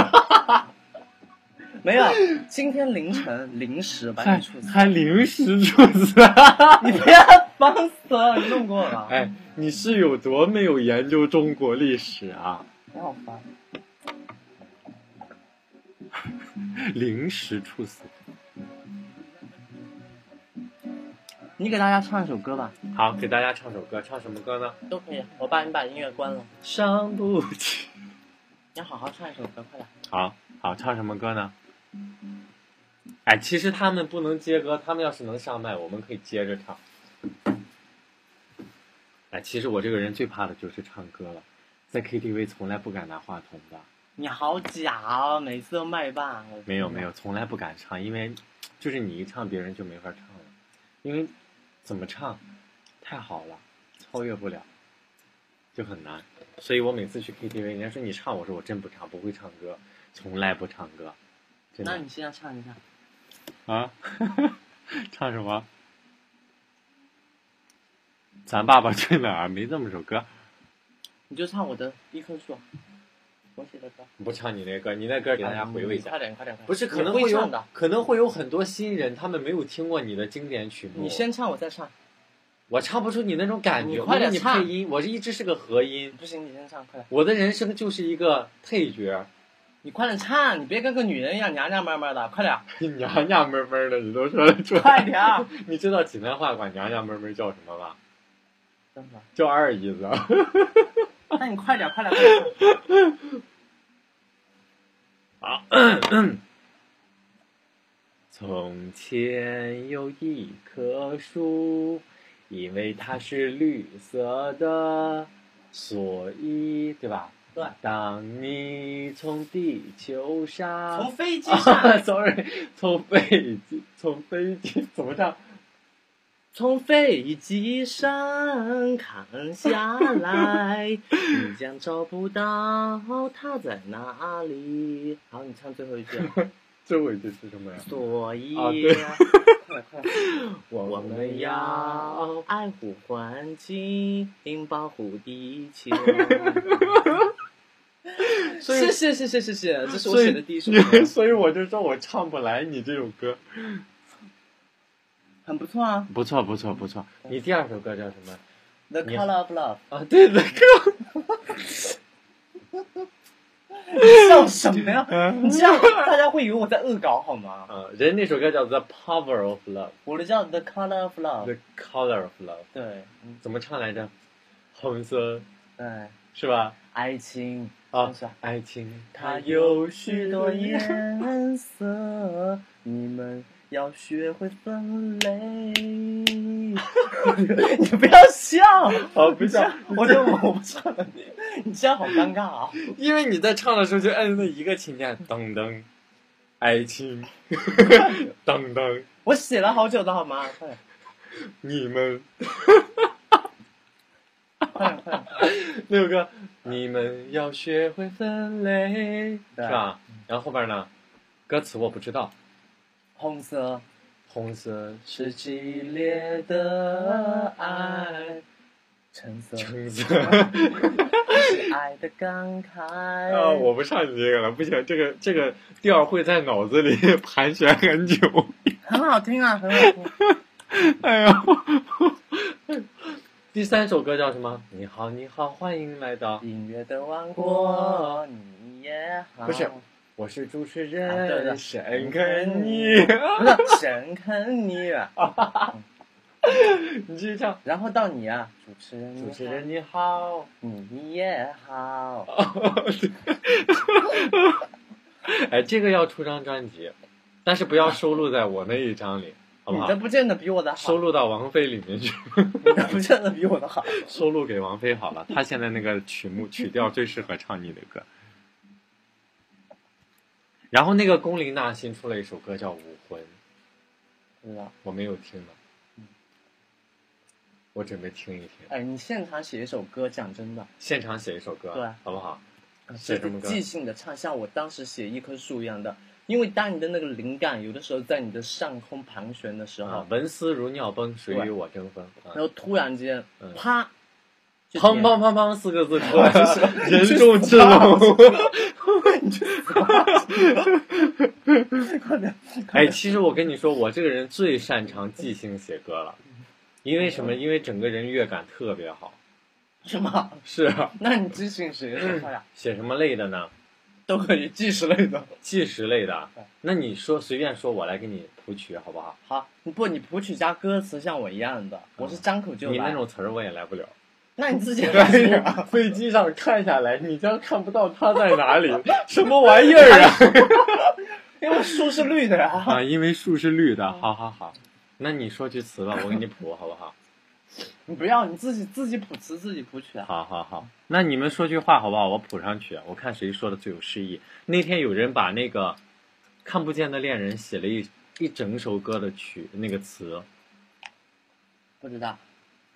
没有，今天凌晨临时把你处死。还临时处死？你别烦死了！你弄过了。哎，你是有多没有研究中国历史啊？你好烦。临时猝死。你给大家唱一首歌吧。好，给大家唱首歌，唱什么歌呢？都可以。我帮你把音乐关了。伤不起。你好好唱一首歌，快点。好好唱什么歌呢？哎，其实他们不能接歌，他们要是能上麦，我们可以接着唱。哎，其实我这个人最怕的就是唱歌了，在 KTV 从来不敢拿话筒的。你好假哦！每次都麦霸。没有没有，从来不敢唱，因为就是你一唱，别人就没法唱了，因为怎么唱太好了，超越不了，就很难。所以我每次去 KTV，人家说你唱，我说我真不唱，不会唱歌，从来不唱歌。那你现在唱一下。啊？唱什么？咱爸爸去哪儿？没这么首歌。你就唱我的一棵树，我写的歌。不唱你那歌，你那歌给大家回味一下。快点，快点！不是，可能会有可能会有很多新人，他们没有听过你的经典曲目。你先唱，我再唱。我唱不出你那种感觉。快点你配音，我是一直是个和音。不行，你先唱，快点。我的人生就是一个配角。你快点唱，你别跟个女人一样娘娘们们的，快点！你娘娘们们的，你都说得出来。快点！你知道济南话管娘娘们们叫什么吗？叫什么？叫二姨子。那你快点，快点，快点！好。从前有一棵树，因为它是绿色的，所以对吧？对。当你从地球 上，从飞机上，sorry，从飞机，从飞机怎么唱？从飞机上看下来，你将找不到他在哪里。好，你唱最后一句。最后一句是什么呀？所以，我们要爱护环境，保护地球。谢谢谢谢谢谢，这是我写的第一首歌。所以我就说我唱不来你这首歌。很不错啊。不错不错不错，你第二首歌叫什么？The Color of Love。啊，对，The Color。你笑什么呀？你这样大家会以为我在恶搞好吗？嗯，人那首歌叫《The Power of Love》，我的叫《The Color of Love》。The Color of Love。对，怎么唱来着？红色。对。是吧？爱情啊，爱情它有许多颜色，你们要学会分类。你不要笑，好不笑，我就我不唱了。你你这样好尴尬啊！因为你在唱的时候就按那一个琴键，噔噔，爱情，噔噔。我写了好久的好吗？快点，你们。快点快点！那首歌，你们要学会分类，是吧？然后后边呢？歌词我不知道。红色，红色是激烈的爱。橙色橙色。是爱的感慨。啊，我不唱你这个了，不行，这个这个调会在脑子里盘旋很久。很好听啊，很好听。哎呀，第三首歌叫什么？你好，你好，欢迎来到，音乐的王国，你也好。不是我是主持人的沈肯尼。沈肯尼啊。你继续唱。然后到你啊，主持人，主持人，你好，你也好。哎，这个要出张专辑，但是不要收录在我那一张里，好不好你的？不见得比我的好，收录到王菲里面去，你的不见得比我的好。收录给王菲好了。她现在那个曲目曲调最适合唱你的歌。然后那个龚琳娜新出了一首歌叫《武魂》。我没有听呢，我准备听一听。哎，你现场写一首歌，讲真的，现场写一首歌，对好不好？是写什么歌即兴的唱，像我当时写一棵树一样的。因为当你的那个灵感有的时候在你的上空盘旋的时候，啊，文思如尿崩，谁与我争锋？啊然后突然间，嗯啪，就砰点砰砰砰四个字出来了，人中之龙。快点！哎，其实我跟你说，我这个人最擅长即兴写歌了，因为什么？因为整个人乐感特别好。什么？是啊，那你即兴写什么呀，写什么类的呢？都可以，纪实类的。纪实类的。那你说随便说，我来给你谱曲好不好？好，不，你谱曲加歌词像我一样的，我是张口就来。你那种词儿我也来不了。那你自己。飞机上看下来，你将看不到它在哪里，什么玩意儿啊？因为树是绿的呀。啊，因为树是绿的。好好好，那你说句词吧，我给你谱好不好？你不要，你自己自己谱词，自己谱曲啊。好好好，那你们说句话好不好？我谱上去，我看谁说的最有诗意。那天有人把那个《看不见的恋人》写了一一整首歌的曲，那个词不知道。“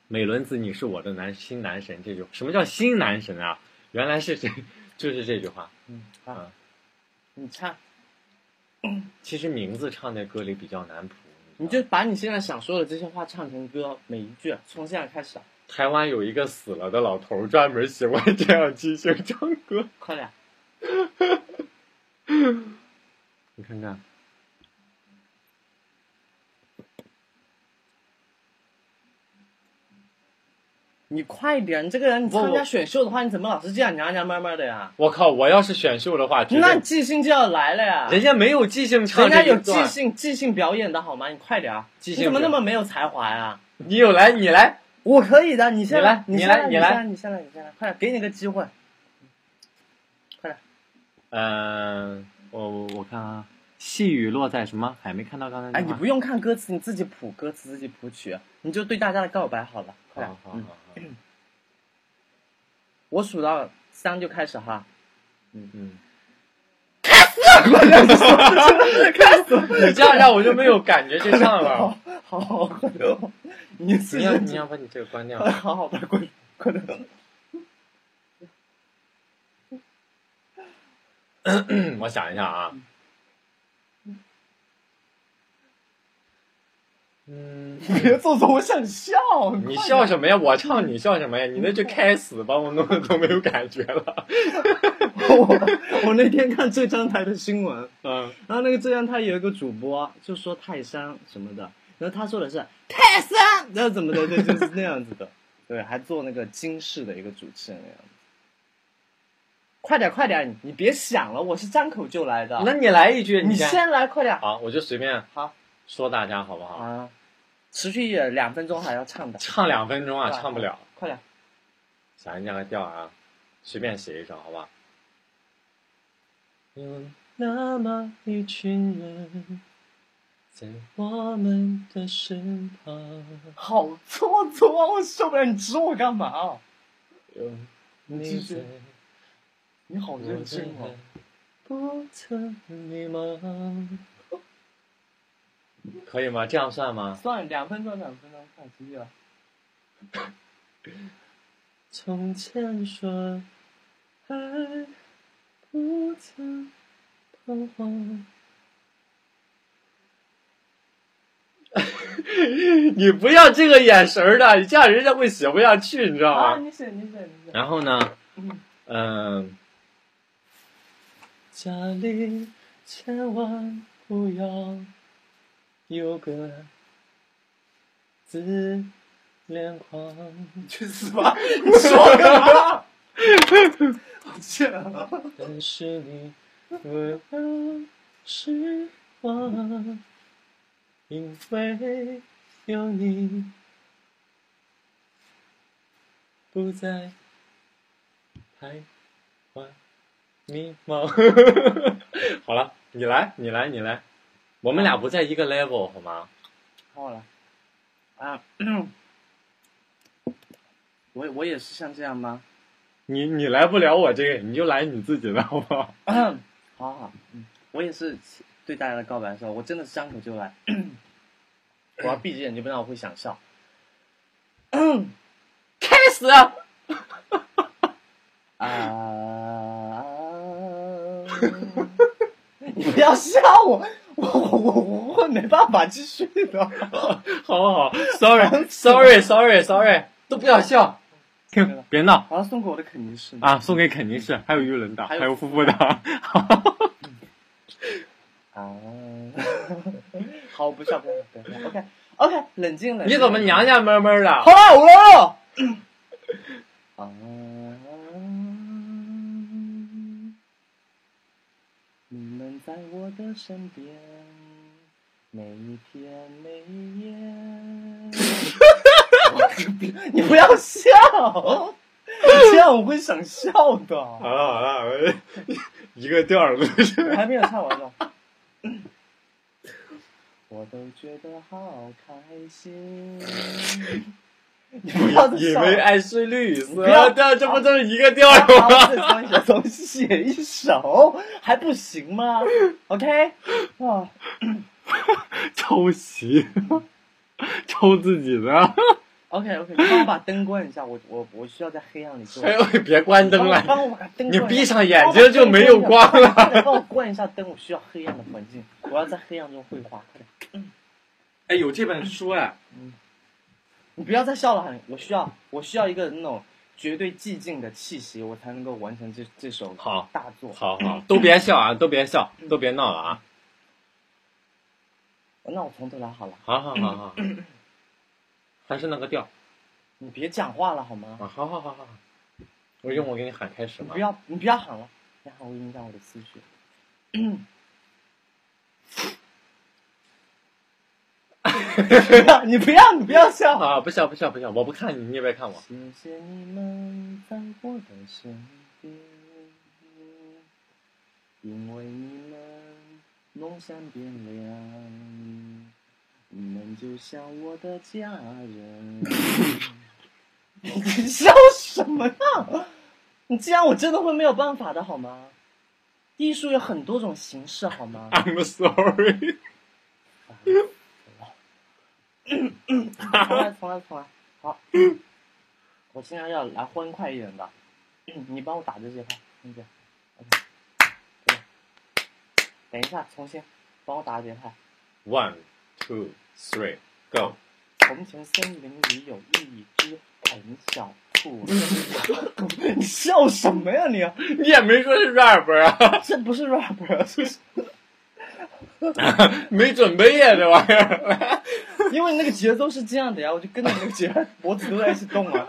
美轮子，你是我的男新男神”这句，什么叫新男神啊？原来是这，就是这句话。嗯，好啊，你唱，其实名字唱在歌里比较难谱。你就把你现在想说的这些话唱成歌，每一句从现在开始，台湾有一个死了的老头，专门喜欢这样即兴唱歌。快点。你看看，你快点！你这个人，你参加选秀的话，你怎么老是这样娘娘们们的呀？我靠！我要是选秀的话，那即兴就要来了呀！人家没有即兴唱人家有即兴即兴表演的好吗？你快点啊！即兴你怎么那么没有才华呀？你有来，你来，我可以的，你先你来你来你来先来，你先来，你先来，快点，给你个机会。快点，嗯、我我我看啊，细雨落在什么？还没看到刚才哎，你不用看歌词，你自己谱歌词，自己谱曲，你就对大家的告白好了。好好，好 我数到三就开始哈。嗯嗯，开始，你这样让我就没有感觉就上了。好 好，快点，你你要你要把你这个关掉。好好的，快点，快点。嗯我想一下啊，嗯，别做作，我想笑。你笑什么呀？我唱你笑什么呀？你那就开始把我弄得都没有感觉了。我 我那天看浙江台的新闻，嗯，然后那个浙江台有一个主播就说泰山什么的，然后他说的是泰山，然后怎么的，对，就是那样子的，对，还做那个金氏的一个主持人那样子。快点快点，你你别想了，我是张口就来的。那你来一句，你先。先来，快点。好，我就随便好说大家好不好？啊，持续也两分钟还要唱的，唱两分钟啊，唱不了。快点。想一下个调啊，随便写一首，好吧？有那么一群人，在我们的身旁，好做作啊！我受不了，你指我干嘛？有你在你好我认真哦。不曾迷茫。可以吗？这样算吗？算，两分钟，两分钟，快继续了。从前说爱不曾彷徨。你不要这个眼神儿的，你这样人家会写不下去，你知道啊，吗？你写，你写，你写。然后呢，嗯嗯，家里千万不要有个自恋狂。去死吧！你说干嘛？我去了。但是你不要失望，因为有你不再徘徊迷茫。好了，你来，你来，你来，我们俩不在一个 level 好吗？好了。啊，我我也是像这样吗？你你来不了我这个，你就来你自己的好不好？好好我也是对大家的告白的时候，我真的是张口就来。我要闭着眼睛，不然我会想笑。开始啊！啊！你不要笑我，我我我我会没办法继续的。好好好，sorry，sorry，sorry，sorry，都不要笑，别闹好了，送给我的肯定是啊！送给肯定是，还有玉人岛，还有夫妇岛。啊！好，不笑不笑不笑。OK OK，冷静冷静。你怎么娘娘们们的？好了，我来了。啊！你们在我的身边，每一天每一夜。你不要笑，这样我会想笑的。好了好了，我一个调儿都是。还没有唱完呢。我都觉得好开心。你不要再因笑了。为爱是绿色不要的，这不都是一个调吗？这东西东西写一首还不行吗？OK，啊，抄袭，抄自己的。OK OK，你帮我把灯关一下，我我我需要在黑暗里做。哎呦，别关灯了，帮我把灯关你闭上眼睛就没有光了。帮我关一下灯，我需要黑暗的环境，我要在黑暗中绘画，快点。哎，有这本书哎，你不要再笑了，我需要我需要一个那种绝对寂静的气息，我才能够完成这这首好大作。好好，都别笑啊，都别笑，都别闹了啊！那我从头来好了，好好好好，还是那个调你别讲话了好吗？啊！好好好好，我用我给你喊开始吗你不？要你不要喊了，你喊我影响我的思绪。你不要，你不要笑。啊，不笑不笑不笑，我不看你，你也别看我。谢谢你们在我的身边，因为你们梦想变亮，你们就像我的家人。你笑什么呀？你这样我真的会没有办法的好吗？艺术有很多种形式好吗？I'm sorry。重来，重来，重来。好，我现在要来欢快一点的，你帮我打这节拍，听见？OK，对。等一下，重新帮我打节拍。One, two, three, go。从前森林里有一只很小兔。你笑什么呀你？你也没说是 rap 啊，这不是 rap，这是 没准备呀，这玩意儿。因为那个节奏是这样的呀，我就跟着那个节拍，脖子都在一起动啊。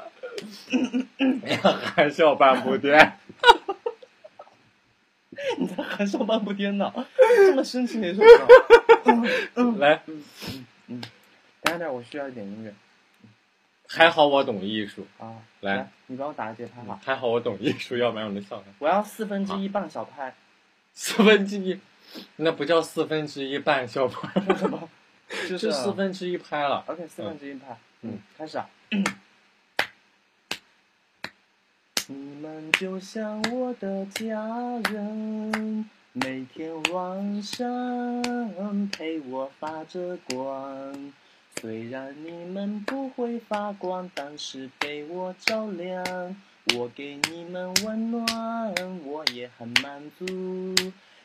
含笑半步癫。你在含笑半步癫呢？这么深情的一首歌。来，等一下，我需要一点音乐还好我懂艺术，啊！来，你帮我打个节拍吧。还好我懂艺术，要不然我能笑他。我要四分之一半小拍，四分之一，那不叫四分之一半小拍，什么？就是四分之一拍了。OK，四分之一拍。嗯，开始啊！你们就像我的家人，每天晚上陪我发着光。虽然你们不会发光，但是被我照亮。我给你们温暖，我也很满足。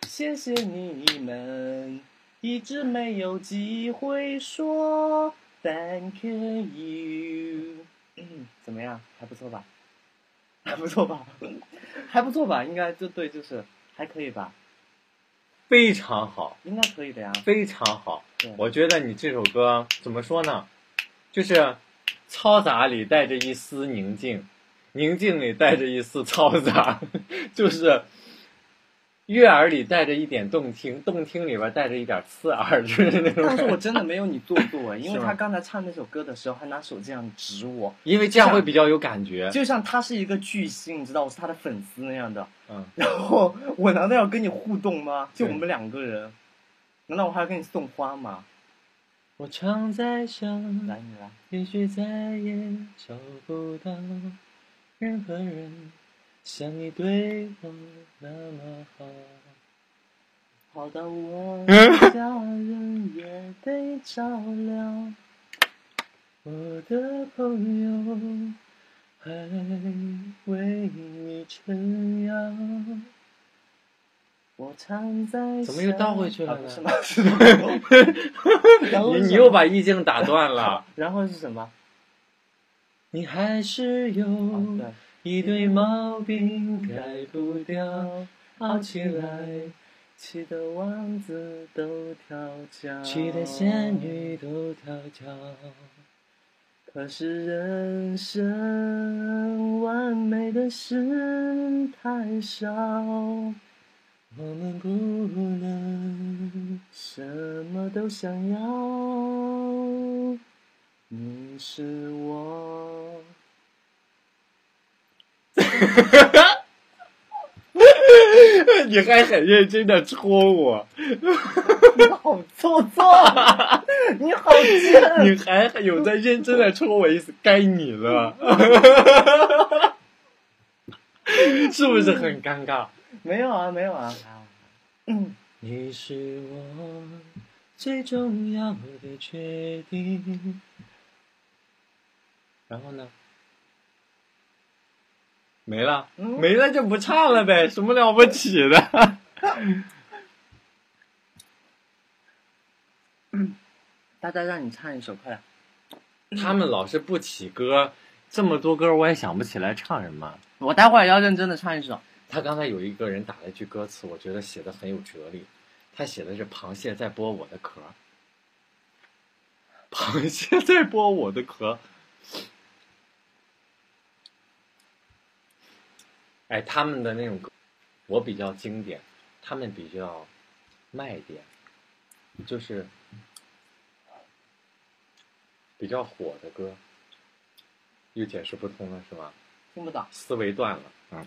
谢谢你们，一直没有机会说 Thank you。嗯，怎么样？还不错吧？还不错吧？还不错吧？应该就对，就是还可以吧？非常好，应该可以的呀。非常好。我觉得你这首歌怎么说呢？就是嘈杂里带着一丝宁静，宁静里带着一丝嘈杂，就是悦耳里带着一点动听，动听里边带着一点刺耳，就是那种但是。我真的没有你做作哎，因为他刚才唱那首歌的时候还拿手这样指我，因为这样会比较有感觉。就像他是一个巨星，你知道我是他的粉丝那样的。嗯，然后我难道要跟你互动吗？就我们两个人，难道我还要给你送花吗？我常在想，来，你来。也许再也找不到任何人像你对我那么好。好到我的家人也得照料，我的朋友还为你撑腰。我常在怎么又倒回去了呢你你又把意境打断了。然后是什么？你还是有一堆毛病改不掉，好起来，气得王子都跳脚，气得仙女都跳脚。可是人生完美的事太少，我们不能什么都想要。你是我，你还很认真的戳我，你好做作，你好贱。你还有在认真的戳我一次，该你了，是不是很尴尬？没有啊，没有啊。嗯，你是我最重要的决定。然后呢？没了，嗯没了就不唱了呗，什么了不起的？大家让你唱一首，快点。他们老是不起歌，这么多歌我也想不起来唱什么。我待会儿要认真的唱一首。他刚才有一个人打了一句歌词，我觉得写的很有哲理。他写的是“螃蟹在剥我的壳”，螃蟹在剥我的壳。哎，他们的那种歌，我比较经典，他们比较卖点，就是比较火的歌，又解释不通了，是吗？听不懂，思维断了，嗯，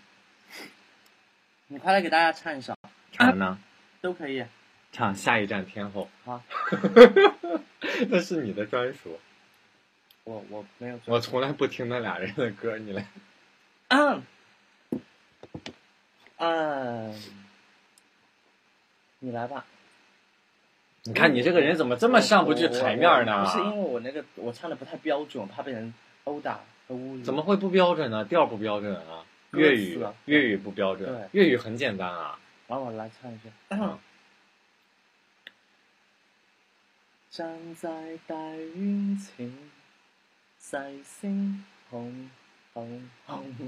你快来给大家唱一首，唱呢？都可以。唱《下一站天后》。好，那是你的专属，我我没有。我从来不听那俩人的歌，你来。嗯，嗯，你来吧。你看你这个人怎么这么上不去台面呢不？是因为我那个我唱的不太标准，我怕被人殴打和侮辱。怎么？会不标准呢？调不标准啊？粤语啊粤语不标准，粤语很简单啊。让我来唱一句。嗯站在大云前，細聲紅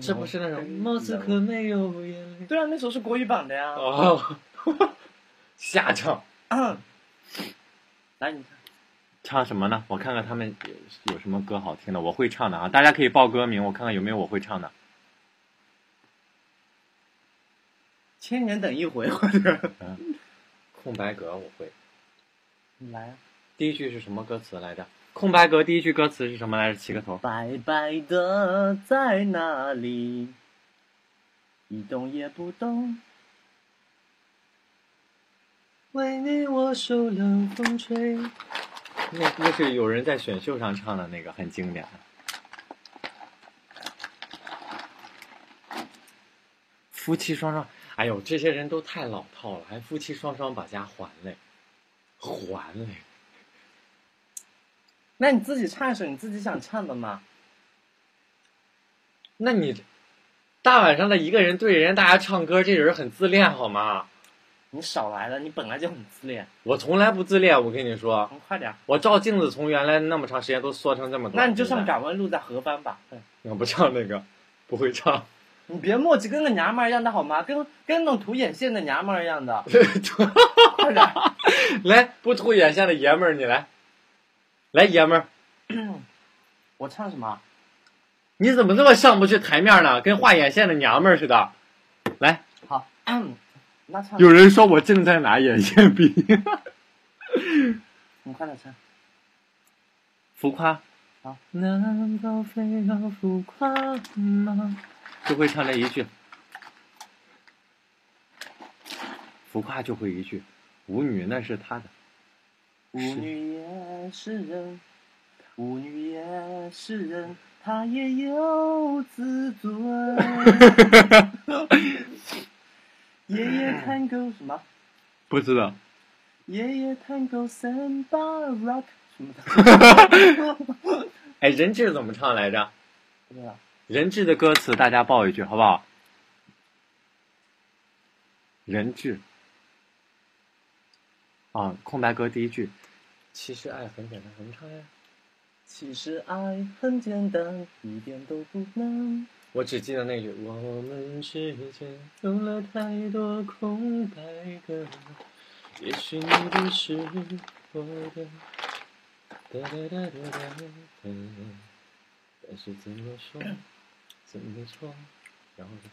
这不是那种莫斯科没有眼泪对啊，那首是国语版的呀。哦，瞎唱。嗯 来，你唱。唱什么呢？我看看他们有有什么歌好听的，我会唱的啊！大家可以报歌名，我看看有没有我会唱的。千年等一回，或者空白格我会。你来啊。第一句是什么歌词来着？空白格第一句歌词是什么来着？起个头。白白的在哪里？一动也不动。为你我受冷风吹。那那是有人在选秀上唱的那个，很经典。夫妻双双，哎呦，这些人都太老套了，还夫妻双双把家还嘞，还嘞。那你自己唱一首你自己想唱的嘛？那你大晚上的一个人对人家大家唱歌，这人很自恋好吗？你少来了，你本来就很自恋。我从来不自恋，我跟你说，嗯，快点，我照镜子从原来那么长时间都缩成这么短。那你就唱《敢问路在何方》吧。对我不唱那个，不会唱。你别墨迹跟个娘们儿一样的好吗？跟跟那种涂眼线的娘们儿一样的。快点儿，来，不涂眼线的爷们儿，你来，来爷们儿，我唱什么？你怎么这么上不去台面呢？跟画眼线的娘们儿似的。来，好，那唱，有人说我正在拿眼线笔，你快点唱。浮夸。好，难道非要浮夸吗？就会唱这一句，浮夸就会一句，舞女那是他的。舞女也是人，舞女也是人，她也有自尊。爷爷探戈什么？不知道。爷爷探戈森巴 rock 什么的。哎，人质怎么唱来着？不知道。人质的歌词大家报一句好不好？人质。啊，空白格第一句，其实爱很简单，怎么唱呀？其实爱很简单，一点都不难。我只记得那句：我们之间有了太多空白格，也许你不是我的。哒哒哒哒哒哒，但是怎么说，怎么说？然后呢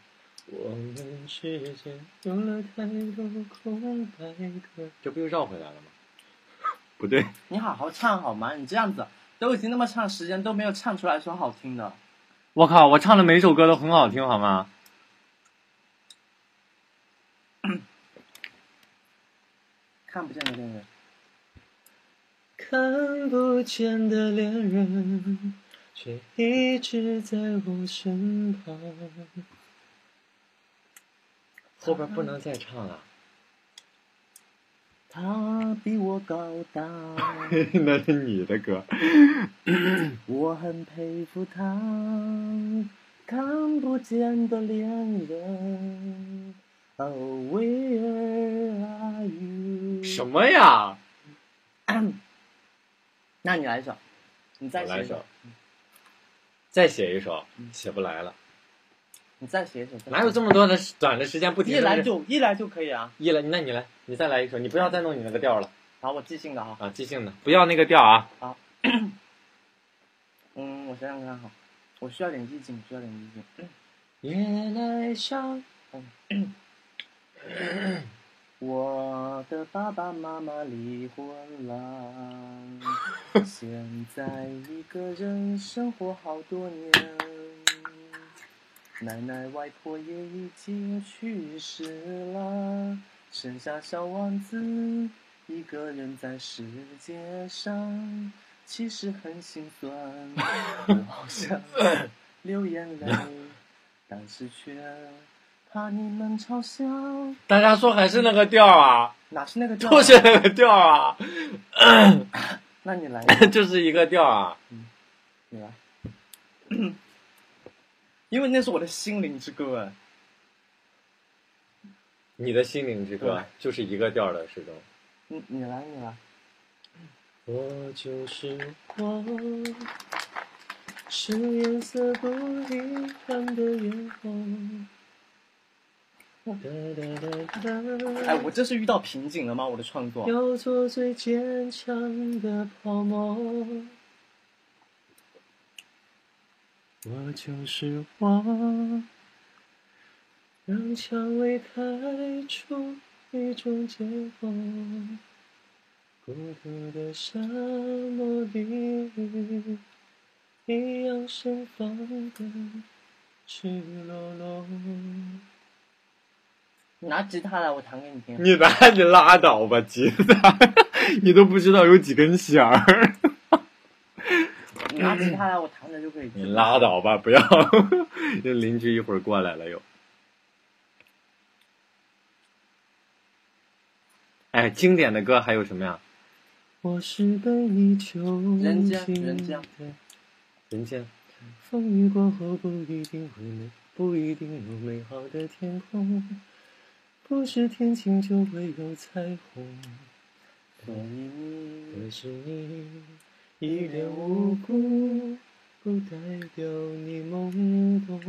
我们之间有了太多空白格，这不又绕回来了吗？不对，你好好唱好吗？你这样子都已经那么长时间都没有唱出来说好听的。我靠，我唱的每首歌都很好听，好吗？看不见的恋人，看不见的恋人，却一直在我身旁。后边不能再唱了，他比我高大，那是你的歌。我很佩服他。看不见的恋人，Oh where are you？什么呀？那你来一首，你再我来一首，再写一首，写不来了。你再写一首。哪有这么多的短的时间不停一来就一来就可以啊？一来？那你来，你再来一首，你不要再弄你那个调了好，我即兴的哈。啊！即兴的，不要那个调啊！嗯，我想想看哈，我需要点意境，需要点意境。夜来香，我的爸爸妈妈离婚了，现在一个人生活好多年。奶奶外婆也已经去世了，剩下小王子一个人在世界上，其实很心酸，我好想流眼泪，但是却怕你们嘲笑。大家说还是那个调啊，哪是那个调、啊？就是那个调啊，那你来，就是一个调啊。你来，因为那是我的心灵之歌啊。你的心灵之歌就是一个调的，始终。你你来，你来。我就是我，是颜色不一样的烟火。哎，我这是遇到瓶颈了吗？我的创作。要做最坚强的泡沫。我就是我，让蔷薇开出一种结果。孤独的沙漠里，一样盛放的赤裸裸。你拿吉他来，我弹给你听。你拿你拉倒吧，吉他，你都不知道有几根弦儿。你拿吉他来，我弹着就可以。你拉倒吧，不要，这邻居一会儿过来了又。哎，经典的歌还有什么呀？我是被你囚人间禁人间的人间，风雨过后不一定会美，不一定有美好的天空。不是天晴就会有彩虹。所以你可是你一脸无辜，不代表你懵懂。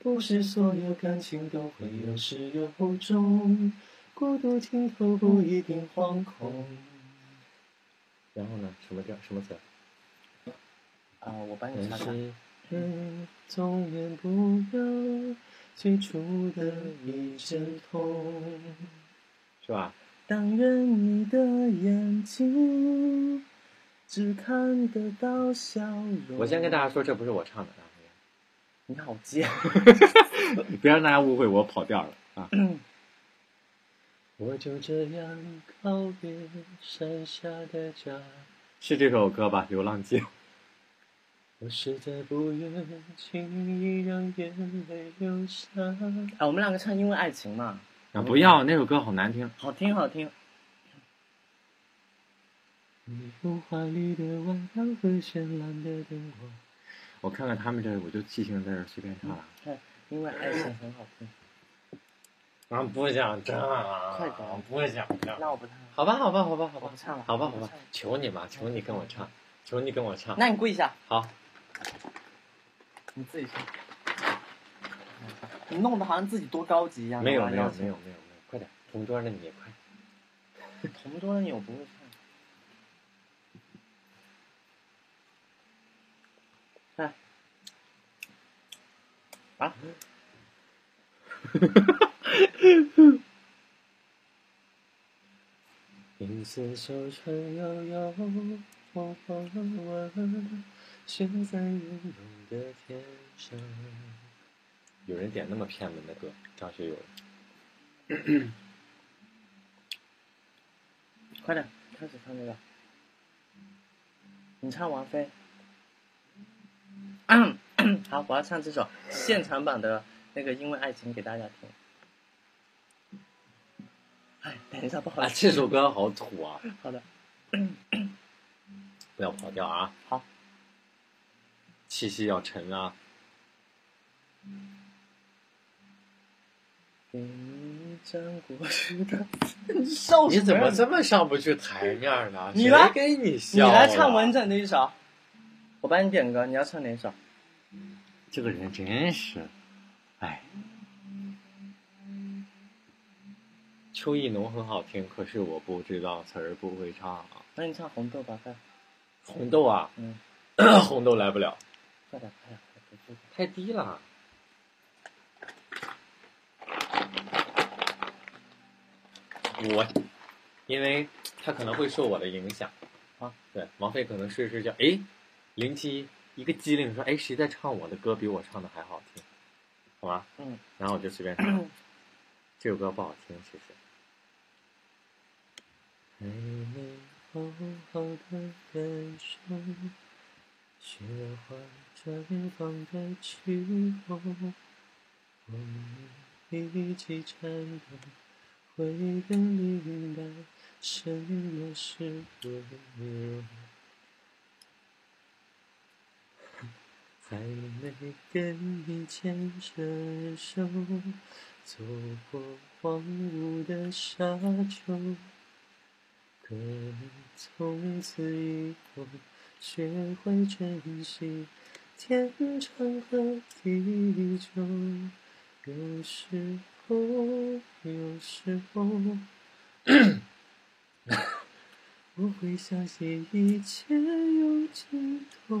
不是所有感情都会有始有终，孤独尽头不一定惶恐。然后呢？什么调？什么词？啊，我帮你但查查。是，嗯，总免不了最初的一阵痛，是吧？但愿你的眼睛只看得到笑容。我先跟大家说，这不是我唱的啊，你好贱。别让大家误会我跑调了啊！我就这样告别山下的家，是这首歌吧，《流浪记》。我实在不愿轻易让眼泪流下。哎，我们两个唱《因为爱情》嘛，啊，不要，那首歌好难听。好听好听。你有华丽的外表和绚烂的灯光。我看看他们这，我就即兴在这随便唱了。看，因为爱情很好听。啊，不想唱，快点不想唱。那我不唱。好吧，好吧，好吧，好吧不，唱了。好吧，好吧求你嘛，求你跟我唱，求你跟我唱。那你跪下，好，你自己唱。你弄得好像自己多高级一样。没有没有没有没有没有，快点，同桌的你也快。同桌的你我不会唱。啊，银丝手串悠悠，风风纹，悬在云浓的天上。有人点那么偏门的歌，张学友的。快点开始唱这个。你唱王菲。好，我要唱这首现场版的那个《因为爱情》给大家听。哎，等一下，不好啊，意思。这首歌好土啊！好的。不要跑调啊！好，气息要沉啊！给你一张过去的。你笑你什么呀怎么这么上不去台面呢？你来给你笑你来唱完整的一首，我帮你点歌，你要唱哪首？这个人真是，哎。秋意浓很好听，可是我不知道词儿不会唱。那你唱红豆吧，快，红豆啊，嗯，红豆来不了，快点，快点，快点，太低了。我，因为他可能会受我的影响啊。对，王菲可能睡睡觉，哎，灵机一个机灵说，哎，谁在唱我的歌比我唱的还好听？好吧，嗯，然后我就随便唱。这首歌不好听，其实。还没好好的感受雪花绽放的气候，我们一起颤抖，会更明白什么是温柔。还没跟你牵着手，走过荒芜的沙丘，可能从此以后学会珍惜天长和地久。有时候，有时候，我会相信一切有尽头。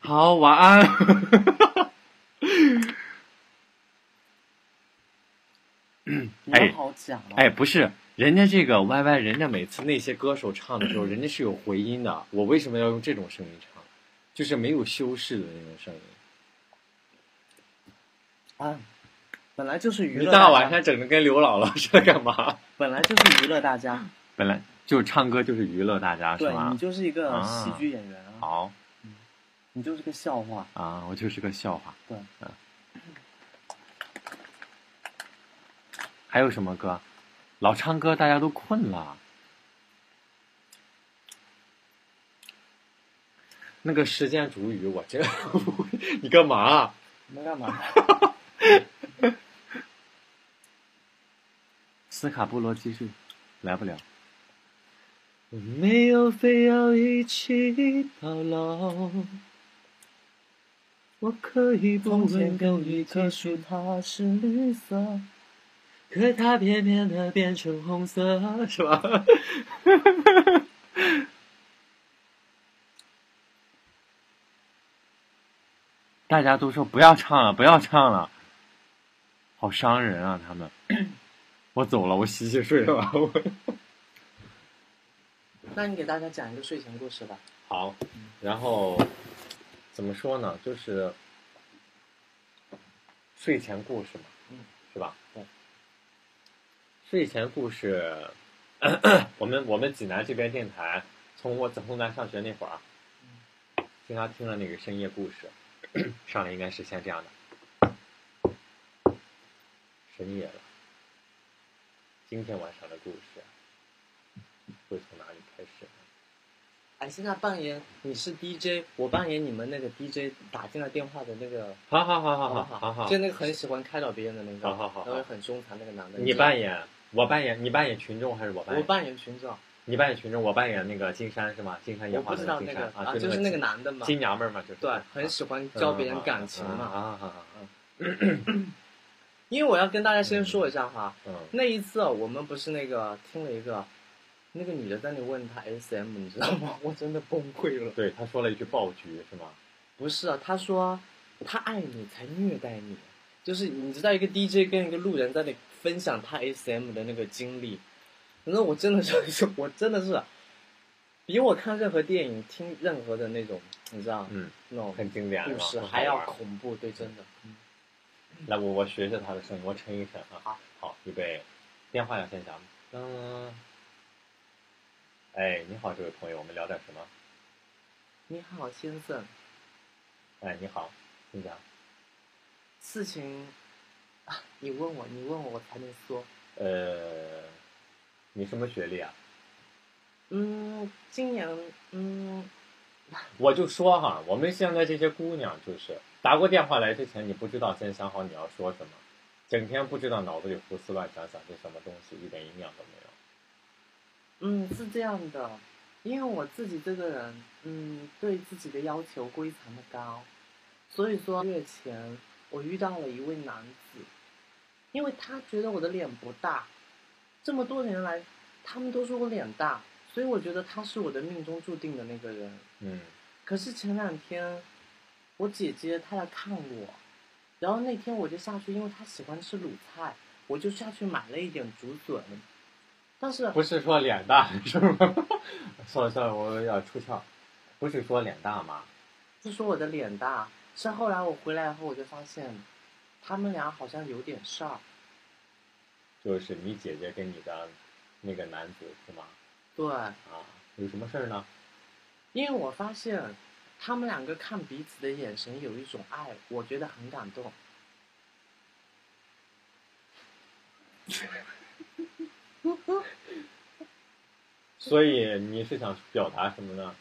好，晚安。你哎好讲哦。哎，不是，人家这个 Y Y，人家每次那些歌手唱的时候，人家是有回音的。我为什么要用这种声音唱？就是没有修饰的那种声音。啊，本来就是娱乐大家，大晚上整的跟刘姥姥似的干嘛？本来就是娱乐大家，本来就唱歌就是娱乐大家是对吗你？就是一个啊喜剧演员啊，好你就是个笑话。啊，我就是个笑话。对，嗯。还有什么歌？老唱歌，大家都困了。那个时间煮雨，我这你干嘛？你们干嘛？斯卡布罗集市，来不了。我没有非要一起到老，我可以不问跟有一你棵继续树，它是绿色。可它偏偏的变成红色，是吧？大家都说不要唱了，不要唱了，好伤人啊！他们，我走了，我洗洗睡吧。我 那你给大家讲一个睡前故事吧。好，然后怎么说呢？就是睡前故事嘛，嗯，是吧？对。睡前故事，我们我们济南这边电台，从我从咱上学那会儿啊，经常听了那个深夜故事，上来应该是先这样的，深夜了，今天晚上的故事会从哪里开始呢？哎，现在扮演你是 DJ，我扮演你们那个 DJ 打进来电话的那个，好好好好不好好好，就那个很喜欢开导别人的那个，好好好好然后很凶残那个男的。你扮演，我扮演，你扮演群众还是我扮演？我扮演群众，你扮演群众，我扮演那个金山是吗？金山我不烟花知道那个金山啊，就是那个男的嘛，金娘们儿嘛，就是对，很喜欢教别人感情嘛。啊啊啊！因为我要跟大家先说一下哈，嗯那一次我们不是那个听了一个，那个女的在那里问他 SM，你知道吗？我真的崩溃了。对，他说了一句爆菊是吗？不是啊，他说他爱你才虐待你，就是你知道一个 DJ 跟一个路人在那分享他 SM 的那个经历，反正我真的是，我真的是比我看任何电影、听任何的那种，你知道，嗯，那种很经典，故事还要恐怖，对，真的。来，我我学学他的声音，我沉一沉啊。好，好，预备，电话要先讲。嗯，哎，你好，这位朋友，我们聊点什么？你好，先生，哎，你好，请讲。事情啊，你问我，你问我，我才能说。呃，你什么学历啊？嗯，今年，嗯，我就说哈，我们现在这些姑娘就是打过电话来之前，你不知道先想好你要说什么，整天不知道脑子里胡思乱想想些什么东西，一点营养都没有。嗯，是这样的，因为我自己这个人，嗯，对自己的要求非常的高，所以说月前我遇到了一位男子，因为他觉得我的脸不大，这么多年来他们都说我脸大，所以我觉得他是我的命中注定的那个人。嗯。可是前两天我姐姐她来看我，然后那天我就下去，因为她喜欢吃卤菜，我就下去买了一点竹笋，但是不是说脸大是吗？算了算了，我有点出窍。不是说脸大吗？是说我的脸大，是后来我回来后我就发现，他们俩好像有点事儿。就是你姐姐跟你的那个男子是吗？对，啊，有什么事儿呢？因为我发现他们两个看彼此的眼神有一种爱，我觉得很感动。所以你是想表达什么呢？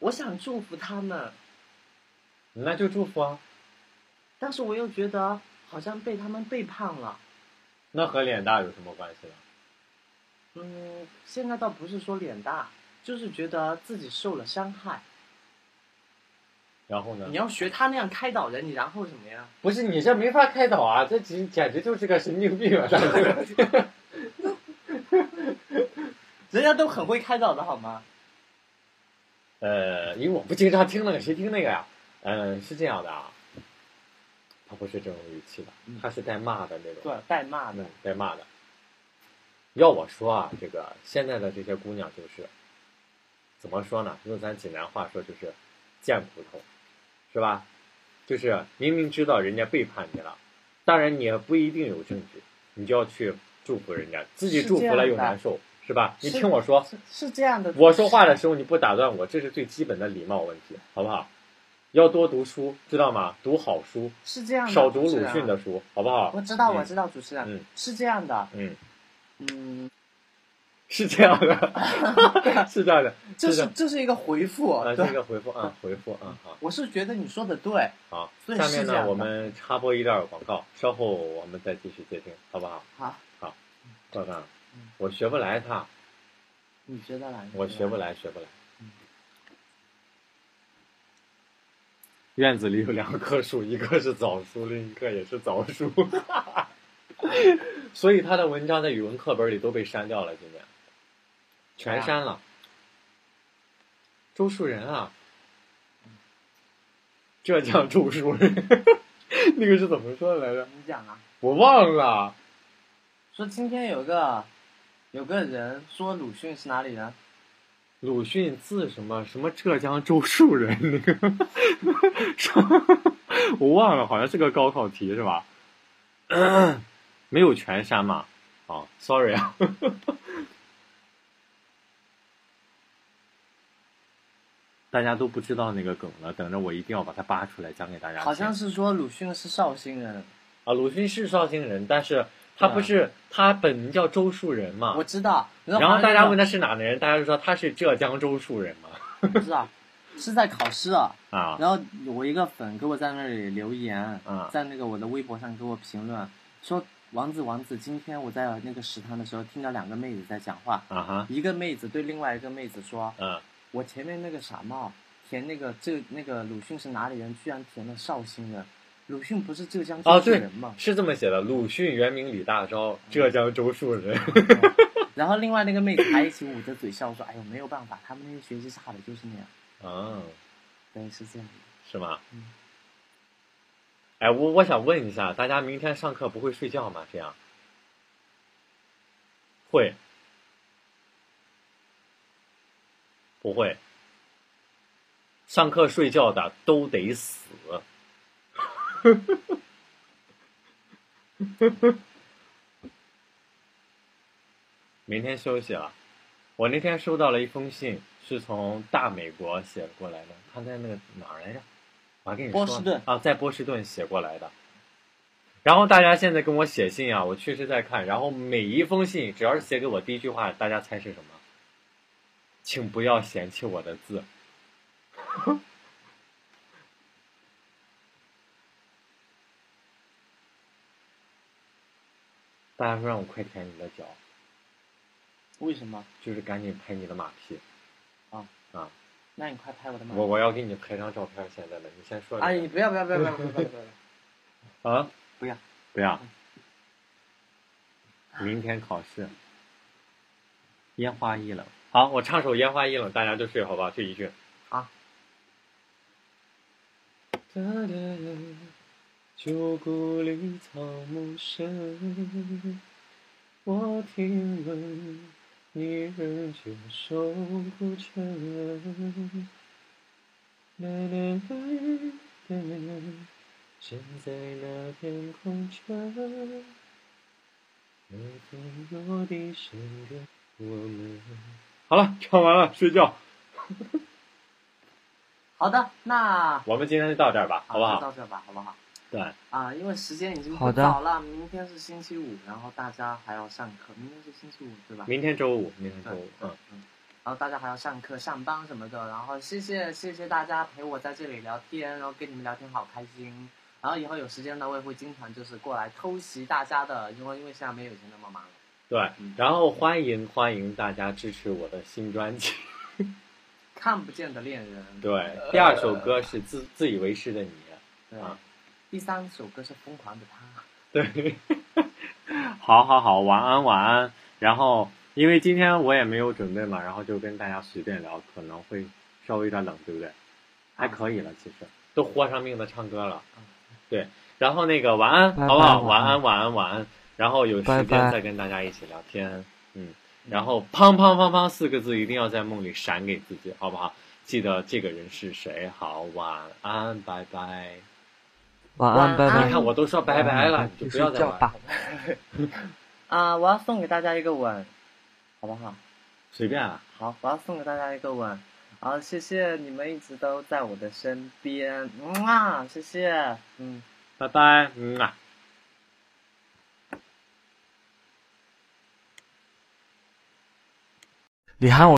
我想祝福他们，那就祝福啊。但是我又觉得好像被他们背叛了。那和脸大有什么关系呢？嗯，现在倒不是说脸大，就是觉得自己受了伤害。然后呢你？要学他那样开导人，你然后什么呀？不是你这没法开导啊，这简简直就是个神经病啊！这个人家都很会开导的好吗？呃，因为我不经常听那个，谁听那个呀？嗯、是这样的啊，他不是这种语气的，他是带骂的那种，对，带骂的嗯，。带骂的。要我说啊，这个现在的这些姑娘就是怎么说呢？用咱济南话说就是贱骨头，是吧？就是明明知道人家背叛你了，当然你也不一定有证据，你就要去祝福人家，自己祝福了又难受，是吧？你听我说，是是这样的。我说话的时候你不打断我，这是最基本的礼貌问题，好不好？要多读书，知道吗？读好书，是这样的，少读鲁迅的书，好不好？我知道，嗯我知道，主持人、嗯是这样的，嗯，嗯，是这样的，是这样的，这是这是一个回复，啊，对这个回复啊，回复啊，好。我是觉得你说的对，好，下面呢，我们插播一段广告，稍后我们再继续接听，好不好？好，赵刚嗯，我学不来它，你觉得来？我学不来，学不来嗯。院子里有两棵树，一棵是枣树，另一棵也是枣树，所以他的文章在语文课本里都被删掉了，今年全删了。周树人啊，浙江周树人，那个是怎么说的来着？你讲啊，我忘了。说今天有个有个人说鲁迅是哪里人？鲁迅字什么什么浙江周树人那个，说 我忘了，好像是个高考题是吧？没有全删嘛？啊，sorry 啊。大家都不知道那个梗了，等着我一定要把它扒出来讲给大家。好像是说鲁迅是绍兴人，啊，鲁迅是绍兴人，但是他不是、他本名叫周树人嘛我？知道。然后大家问他，是哪的人，大家就说他是浙江周树人嘛。不知道 是在考试啊。啊，然后我一个粉给我在那里留言，啊在那个我的微博上给我评论说：“王子王子，今天我在那个食堂的时候听到两个妹子在讲话，啊哈，一个妹子对另外一个妹子说嗯，：‘我前面那个傻帽填那个这那个鲁迅是哪里人，居然填了绍兴人。鲁迅不是浙江人吗？是这么写的。鲁迅原名李大钊，浙江周树人。然后另外那个妹子还一起捂着嘴笑说：‘哎呦，没有办法，他们那些学习差的就是那样。啊，’对，是这样的。是吗？嗯哎，我我想问一下，大家明天上课不会睡觉吗？这样会？不会？上课睡觉的都得死。明天休息了。我那天收到了一封信，是从大美国写过来的，他在那个哪儿来着？我还跟你说波士顿啊，在波士顿写过来的。然后大家现在跟我写信啊，我确实在看。然后每一封信，只要是写给我第一句话，大家猜是什么？请不要嫌弃我的字。大家说让我快舔你的脚，为什么？就是赶紧拍你的马屁。啊啊那你快拍我的马屁。我我要给你拍张照片，现在的，你先说。哎，你不要不要不要不要不要 啊，不要不要。明天考试，烟花易冷。好，我唱首《烟花易冷》，大家就睡，好不好？就一句。啊。哒哒哒，旧故里草木深，我听闻你仍旧守孤城。啦啦啦啦啦，站在那天空中。微风落地声的我们。好了，唱完了，睡觉。好的，那我们今天就到这儿吧，好不好？到这吧，好不好？对，啊，因为时间已经不好的早了，明天是星期五，然后大家还要上课。明天是星期五，对吧？明天周五，明天周五，嗯，嗯。然后大家还要上课、上班什么的，然后谢谢谢谢大家陪我在这里聊天，然后跟你们聊天好开心。然后以后有时间呢，我也会经常就是过来偷袭大家的，因为因为现在没有以前那么忙了。对嗯。然后欢迎欢迎大家支持我的新专辑。看不见的恋人。对，第二首歌是自自以为是的你。对啊第三首歌是疯狂的他。对，好好好，晚安晚安。然后因为今天我也没有准备嘛，然后就跟大家随便聊，可能会稍微有点冷，对不对？还可以了，其实都豁上命的唱歌了。对，然后那个晚安，好不好？晚安晚安晚安。然后有时间再跟大家一起聊天，嗯。然后砰砰砰砰四个字一定要在梦里闪给自己，好不好？记得这个人是谁。好，晚安，拜拜。晚安，拜拜。你看我都说拜拜了，你就不要再玩。啊、我要送给大家一个吻，好不好？随便啊，好，我要送给大家一个吻。好，谢谢你们一直都在我的身边，嗯啊，谢谢，嗯。拜拜，嗯啊。你喊我。